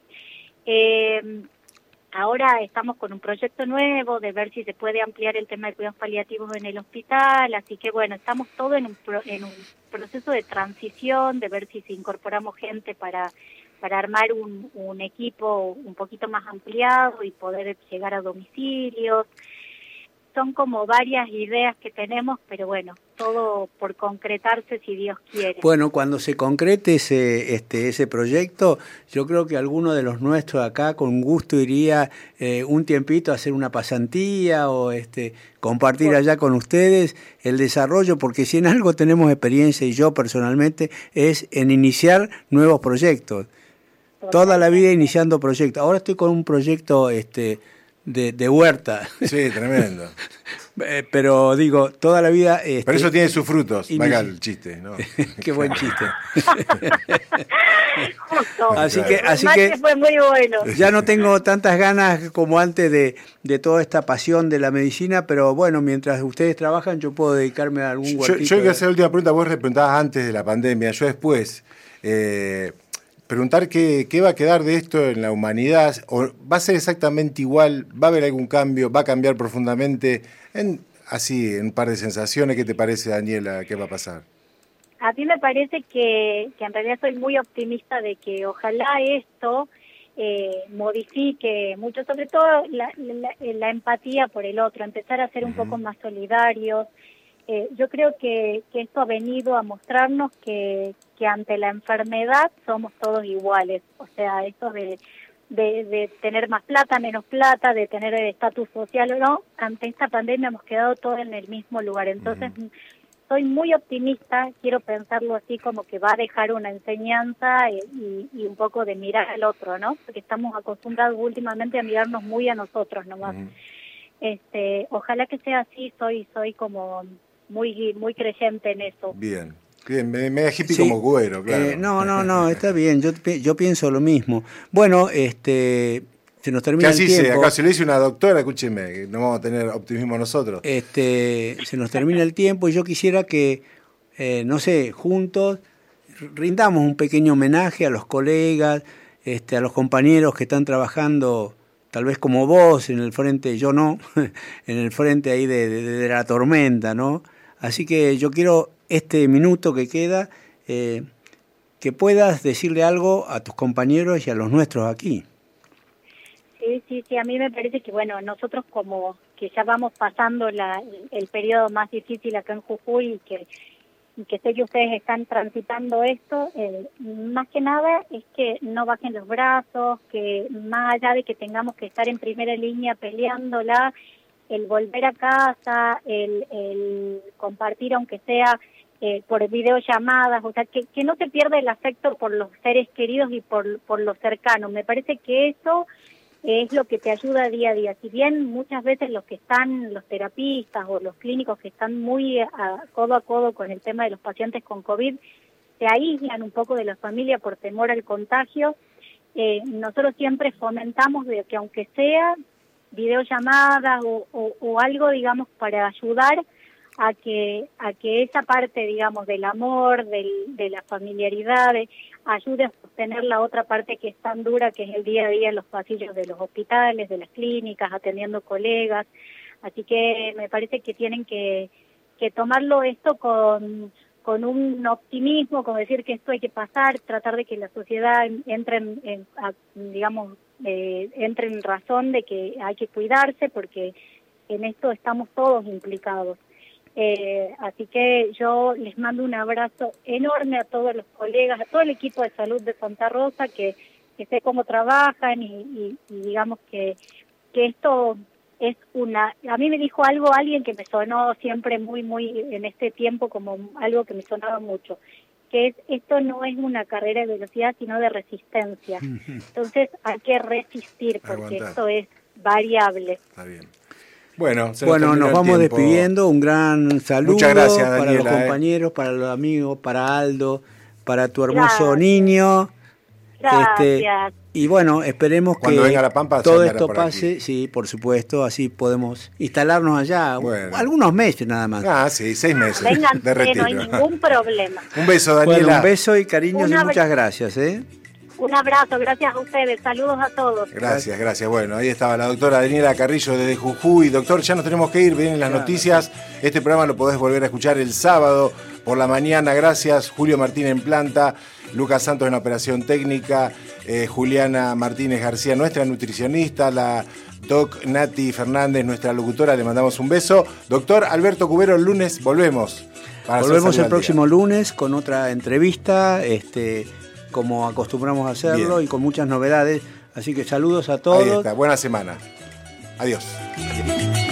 Ahora estamos con un proyecto nuevo de ver si se puede ampliar el tema de cuidados paliativos en el hospital, así que bueno, estamos todo en un, pro- en un proceso de transición, de ver si incorporamos gente para para armar un equipo un poquito más ampliado y poder llegar a domicilios. Son como varias ideas que tenemos, pero bueno, todo por concretarse si Dios quiere. Bueno, cuando se concrete ese, este, ese proyecto, yo creo que alguno de los nuestros acá con gusto iría eh, un tiempito a hacer una pasantía o este, compartir allá con ustedes el desarrollo, porque si en algo tenemos experiencia y yo personalmente es en iniciar nuevos proyectos. Toda la vida iniciando proyectos. Ahora estoy con un proyecto este, de, de huerta. Sí, tremendo. <laughs> Eh, Pero digo, toda la vida... este, Pero eso tiene sus frutos, valga el chiste, ¿no? <laughs> Qué buen chiste. <laughs> Justo. Así que, así que fue muy bueno. ya no tengo tantas ganas como antes de, de toda esta pasión de la medicina, pero bueno, mientras ustedes trabajan yo puedo dedicarme a algún Yo, huertito. yo quiero hacer la última pregunta. Vos preguntabas antes de la pandemia, yo después. eh, preguntar qué, qué va a quedar de esto en la humanidad. O ¿Va a ser exactamente igual? ¿Va a haber algún cambio? ¿Va a cambiar profundamente? En, así, en un par de sensaciones. ¿Qué te parece, Daniela? ¿Qué va a pasar? A mí me parece que, que en realidad soy muy optimista de que ojalá esto eh, modifique mucho, sobre todo la, la- la empatía por el otro, empezar a ser un poco más solidarios. Eh, yo creo que, que esto ha venido a mostrarnos que, que ante la enfermedad somos todos iguales. O sea, esto de, de, de tener más plata, menos plata, de tener el estatus social o no, ante esta pandemia hemos quedado todos en el mismo lugar. Entonces, soy muy optimista, quiero pensarlo así como que va a dejar una enseñanza eh, y, y un poco de mirar al otro, ¿no? Porque estamos acostumbrados últimamente a mirarnos muy a nosotros nomás. Este, ojalá que sea así, soy soy como muy muy creyente en eso. Bien. Me, me hippie Sí. como cuero, claro. Eh, no, no, no, <laughs> está bien, yo, yo pienso lo mismo. Bueno, este, se nos Que termina el así se, tiempo. acá se lo dice una doctora, escúcheme, que no vamos a tener optimismo nosotros. Este, se nos termina el tiempo y yo quisiera que, eh, no sé, juntos rindamos un pequeño homenaje a los colegas, este, a los compañeros que están trabajando, tal vez como vos en el frente, yo no, <laughs> en el frente ahí de, de- de la tormenta, ¿no? Así que yo quiero este minuto que queda, eh, que puedas decirle algo a tus compañeros y a los nuestros aquí. Sí, sí, sí, a mí me parece que, bueno, nosotros como que ya vamos pasando la, el periodo más difícil acá en Jujuy y que, y que sé que ustedes están transitando esto, eh, más que nada es que no bajen los brazos, que más allá de que tengamos que estar en primera línea peleándola, el volver a casa, el, el compartir aunque sea eh, por videollamadas, o sea, que, no se pierda el afecto por los seres queridos y por, por los cercanos. Me parece que eso es lo que te ayuda día a día. Si bien muchas veces los que están, los terapistas o los clínicos que están muy a, codo a codo con el tema de los pacientes con COVID, se aíslan un poco de la familia por temor al contagio, eh, nosotros siempre fomentamos de que aunque sea videollamadas o, o algo, digamos, para ayudar a que a que esa parte digamos del amor del, de la familiaridad ayude a sostener la otra parte que es tan dura que es el día a día en los pasillos de los hospitales de las clínicas atendiendo colegas así que me parece que tienen que que tomarlo esto con con un optimismo, con decir que esto hay que pasar, tratar de que la sociedad entre en, en digamos, eh, entre en razón de que hay que cuidarse porque en esto estamos todos implicados. Eh, así que yo les mando un abrazo enorme a todos los colegas, a todo el equipo de salud de Santa Rosa, que, que sé cómo trabajan y, y, y digamos que, que esto es una, a mí me dijo algo alguien que me sonó siempre muy, muy en este tiempo como algo que me sonaba mucho, que es, esto no es una carrera de velocidad, sino de resistencia. <laughs> Entonces hay que resistir porque Aguantar. esto es variable. Está bien. Bueno, bueno nos vamos tiempo. despidiendo. Un gran saludo gracias, para Daniela, los compañeros, eh. para los amigos, para Aldo, para tu hermoso gracias. niño. Gracias. Este, y bueno, esperemos Cuando que la Pampa, todo esto pase, aquí. sí, por supuesto, así podemos instalarnos allá bueno. algunos meses nada más. Ah, sí, seis meses Vengan, de retiro. no hay ningún problema. <laughs> un beso, Daniela. Bueno, un beso y cariños y muchas gracias, ¿eh? Un abrazo, gracias a ustedes, saludos a todos. Gracias, gracias. Bueno, ahí estaba la doctora Daniela Carrillo desde Jujuy. Doctor, ya nos tenemos que ir, vienen las claro. noticias. Este programa lo podés volver a escuchar el sábado por la mañana. Gracias, Julio Martín en planta, Lucas Santos en operación técnica, eh, Juliana Martínez García, nuestra nutricionista, la Doc Nati Fernández, nuestra locutora, le mandamos un beso. Doctor Alberto Cubero, el lunes volvemos. volvemos el próximo día. lunes con otra entrevista. Este, como acostumbramos a hacerlo Bien. y con muchas novedades. Así que saludos a todos. Ahí está, buena semana. Adiós. Adiós.